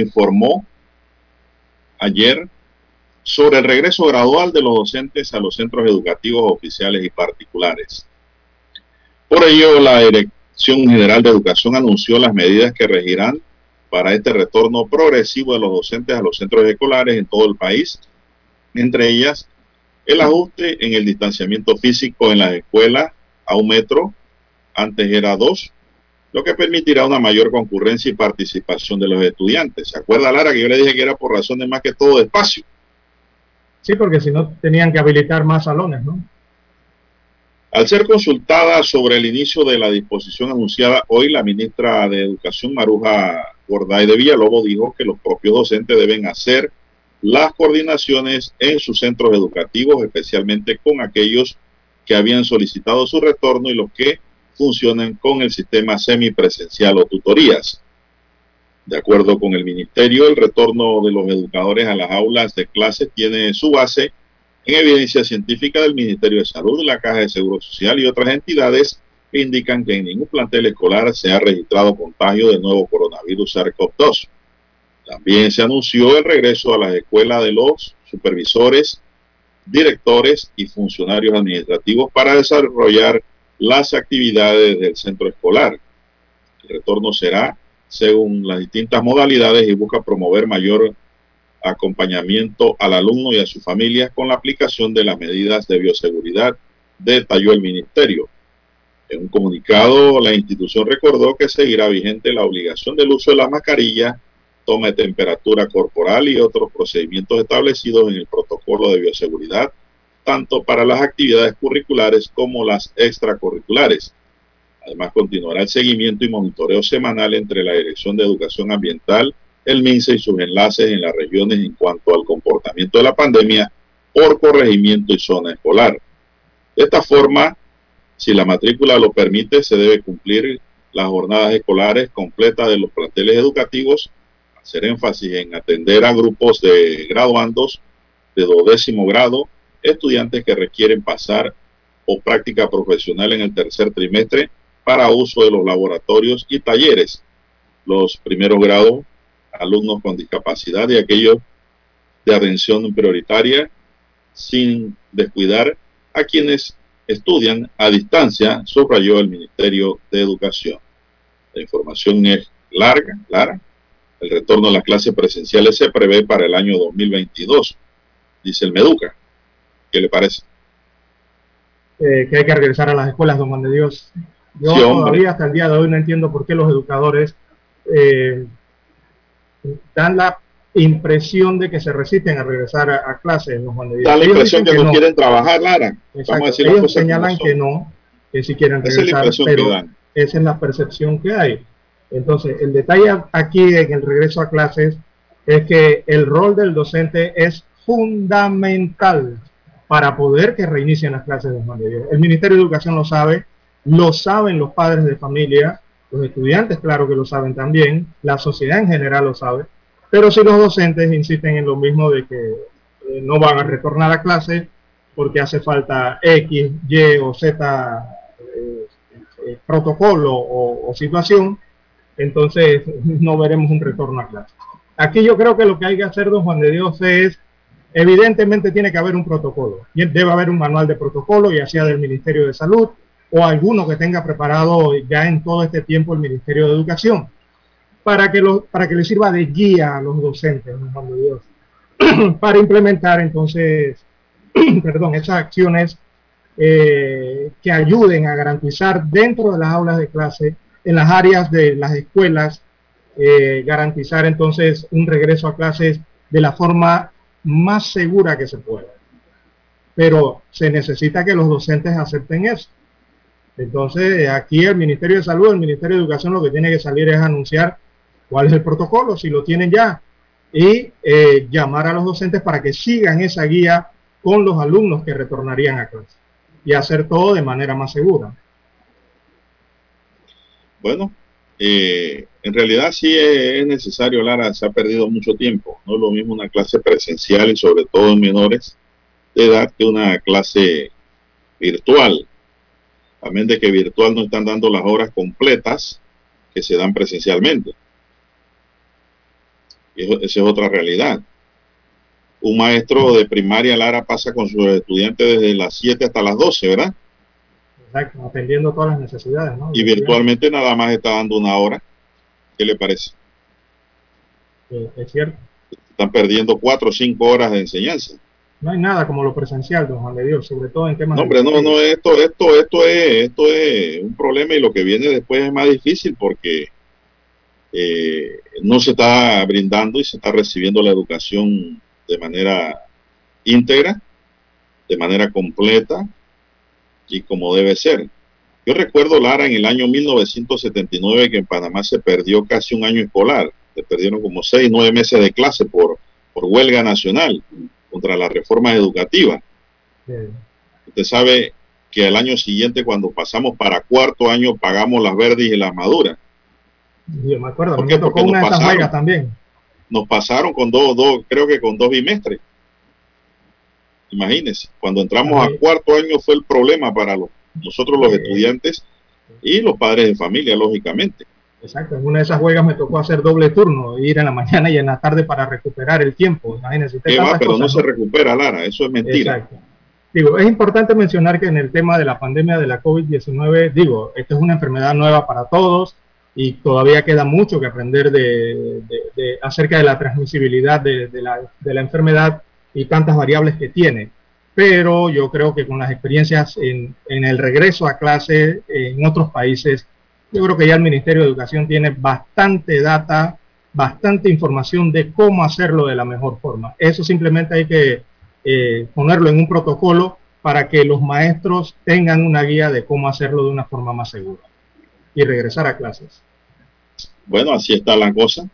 informó ayer sobre el regreso gradual de los docentes a los centros educativos oficiales y particulares. Por ello, la Dirección General de Educación anunció las medidas que regirán para este retorno progresivo de los docentes a los centros escolares en todo el país, entre ellas el ajuste en el distanciamiento físico en las escuelas a un metro, antes era dos, lo que permitirá una mayor concurrencia y participación de los estudiantes. ¿Se acuerda, Lara, que yo le dije que era por razones más que todo de espacio? Sí, porque si no tenían que habilitar más salones, ¿no? Al ser consultada sobre el inicio de la disposición anunciada hoy, la ministra de Educación, Maruja Gorday de Villalobos, dijo que los propios docentes deben hacer las coordinaciones en sus centros educativos, especialmente con aquellos que habían solicitado su retorno y los que funcionan con el sistema semipresencial o tutorías. De acuerdo con el Ministerio, el retorno de los educadores a las aulas de clase tiene su base en evidencia científica del Ministerio de Salud, la Caja de Seguro Social y otras entidades que indican que en ningún plantel escolar se ha registrado contagio de nuevo coronavirus SARS-CoV-2. También se anunció el regreso a las escuelas de los supervisores, directores y funcionarios administrativos para desarrollar las actividades del centro escolar. El retorno será según las distintas modalidades y busca promover mayor acompañamiento al alumno y a su familia con la aplicación de las medidas de bioseguridad, detalló el ministerio. En un comunicado, la institución recordó que seguirá vigente la obligación del uso de la mascarilla, toma de temperatura corporal y otros procedimientos establecidos en el protocolo de bioseguridad tanto para las actividades curriculares como las extracurriculares. Además, continuará el seguimiento y monitoreo semanal entre la Dirección de Educación Ambiental, el MINSE y sus enlaces en las regiones en cuanto al comportamiento de la pandemia por corregimiento y zona escolar. De esta forma, si la matrícula lo permite, se debe cumplir las jornadas escolares completas de los planteles educativos, hacer énfasis en atender a grupos de graduandos de dodécimo grado estudiantes que requieren pasar o práctica profesional en el tercer trimestre para uso de los laboratorios y talleres. Los primeros grados, alumnos con discapacidad y aquellos de atención prioritaria, sin descuidar a quienes estudian a distancia, subrayó el Ministerio de Educación. La información es larga, clara. El retorno a las clases presenciales se prevé para el año 2022, dice el Meduca. ¿Qué le parece? Eh, que hay que regresar a las escuelas, don Juan de Dios. Yo todavía hasta el día de hoy no entiendo por qué los educadores eh, dan la impresión de que se resisten a regresar a, clases, don Juan de Dios. Da la impresión que, no, quieren trabajar, Lara. Vamos a decir Ellos señalan que no, que si quieren regresar, pero esa es la percepción que hay. Entonces, el detalle aquí en el regreso a clases es que el rol del docente es fundamental para poder que reinicien las clases de Juan de Dios. El Ministerio de Educación lo sabe, lo saben los padres de familia, los estudiantes claro que lo saben también, la sociedad en general lo sabe, pero si los docentes insisten en lo mismo de que eh, no van a retornar a clase porque hace falta X, Y o Z eh, eh, protocolo o, o situación, entonces no veremos un retorno a clase. Aquí yo creo que lo que hay que hacer, don Juan de Dios, es, evidentemente tiene que haber un protocolo. Debe haber un manual de protocolo, ya sea del Ministerio de Salud o alguno que tenga preparado ya en todo este tiempo el Ministerio de Educación, para que, lo, para que le sirva de guía a los docentes, de Dios, para implementar entonces, perdón, esas acciones eh, que ayuden a garantizar dentro de las aulas de clase, en las áreas de las escuelas, eh, garantizar entonces un regreso a clases de la forma más segura que se pueda. Pero se necesita que los docentes acepten eso. Entonces, aquí el Ministerio de Salud, el Ministerio de Educación lo que tiene que salir es anunciar cuál es el protocolo, si lo tienen ya, y eh, llamar a los docentes para que sigan esa guía con los alumnos que retornarían a clase y hacer todo de manera más segura. Bueno, eh, en realidad sí es necesario, Lara, se ha perdido mucho tiempo. No es lo mismo una clase presencial y sobre todo en menores de edad que una clase virtual. También de que virtual no están dando las horas completas que se dan presencialmente. Y eso, esa es otra realidad. Un maestro de primaria, Lara, pasa con sus estudiantes desde las 7 hasta las 12, ¿verdad? Exacto, atendiendo todas las necesidades. ¿no? Y virtualmente nada más está dando una hora. ¿Qué le parece? Eh, es cierto. Están perdiendo cuatro o cinco horas de enseñanza. No hay nada como lo presencial, don Juan de Dios, sobre todo en temas... No, hombre, no, no, esto, esto, esto es, esto es un problema y lo que viene después es más difícil porque eh, no se está brindando y se está recibiendo la educación de manera íntegra, de manera completa y como debe ser. Yo recuerdo, Lara, en el año 1979 que en Panamá se perdió casi un año escolar. Se perdieron como seis, nueve meses de clase por, por huelga nacional contra las reformas educativas. Usted sabe que al año siguiente, cuando pasamos para cuarto año, pagamos las verdes y las maduras. Yo me acuerdo, ¿Por me qué? tocó Porque nos una de esas pasaron. también. Nos pasaron con dos, dos, creo que con dos bimestres. Imagínense, cuando entramos a cuarto año fue el problema para los, nosotros los estudiantes y los padres de familia, lógicamente. Exacto, en una de esas huelgas me tocó hacer doble turno, ir en la mañana y en la tarde para recuperar el tiempo. Imagínense. usted ¿Qué va? Pero no se recupera, Lara, eso es mentira. Exacto. Digo, es importante mencionar que en el tema de la pandemia de la COVID-19, digo, esta es una enfermedad nueva para todos y todavía queda mucho que aprender de, de- de- acerca de la transmisibilidad de, de la, de la enfermedad y tantas variables que tiene. Pero yo creo que con las experiencias en, en el regreso a clase en otros países, yo creo que ya el Ministerio de Educación tiene bastante data, bastante información de cómo hacerlo de la mejor forma. Eso simplemente hay que eh, ponerlo en un protocolo para que los maestros tengan una guía de cómo hacerlo de una forma más segura y regresar a clases. Bueno, así está la cosa.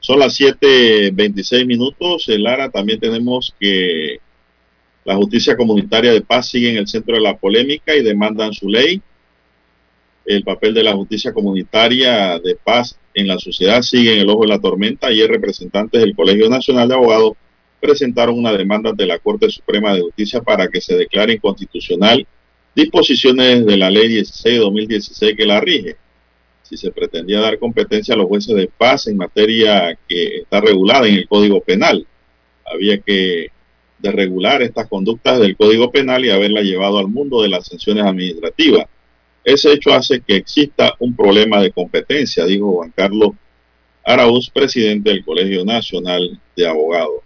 Son las 7.26 minutos. Lara también tenemos que la justicia comunitaria de paz sigue en el centro de la polémica y demandan su ley. El papel de la justicia comunitaria de paz en la sociedad sigue en el ojo de la tormenta. Ayer representantes del Colegio Nacional de Abogados presentaron una demanda ante la Corte Suprema de Justicia para que se declare inconstitucional disposiciones de la ley 16 de 2016 que la rige si se pretendía dar competencia a los jueces de paz en materia que está regulada en el Código Penal. Había que desregular estas conductas del Código Penal y haberla llevado al mundo de las sanciones administrativas. Ese hecho hace que exista un problema de competencia, dijo Juan Carlos Araúz, presidente del Colegio Nacional de Abogados.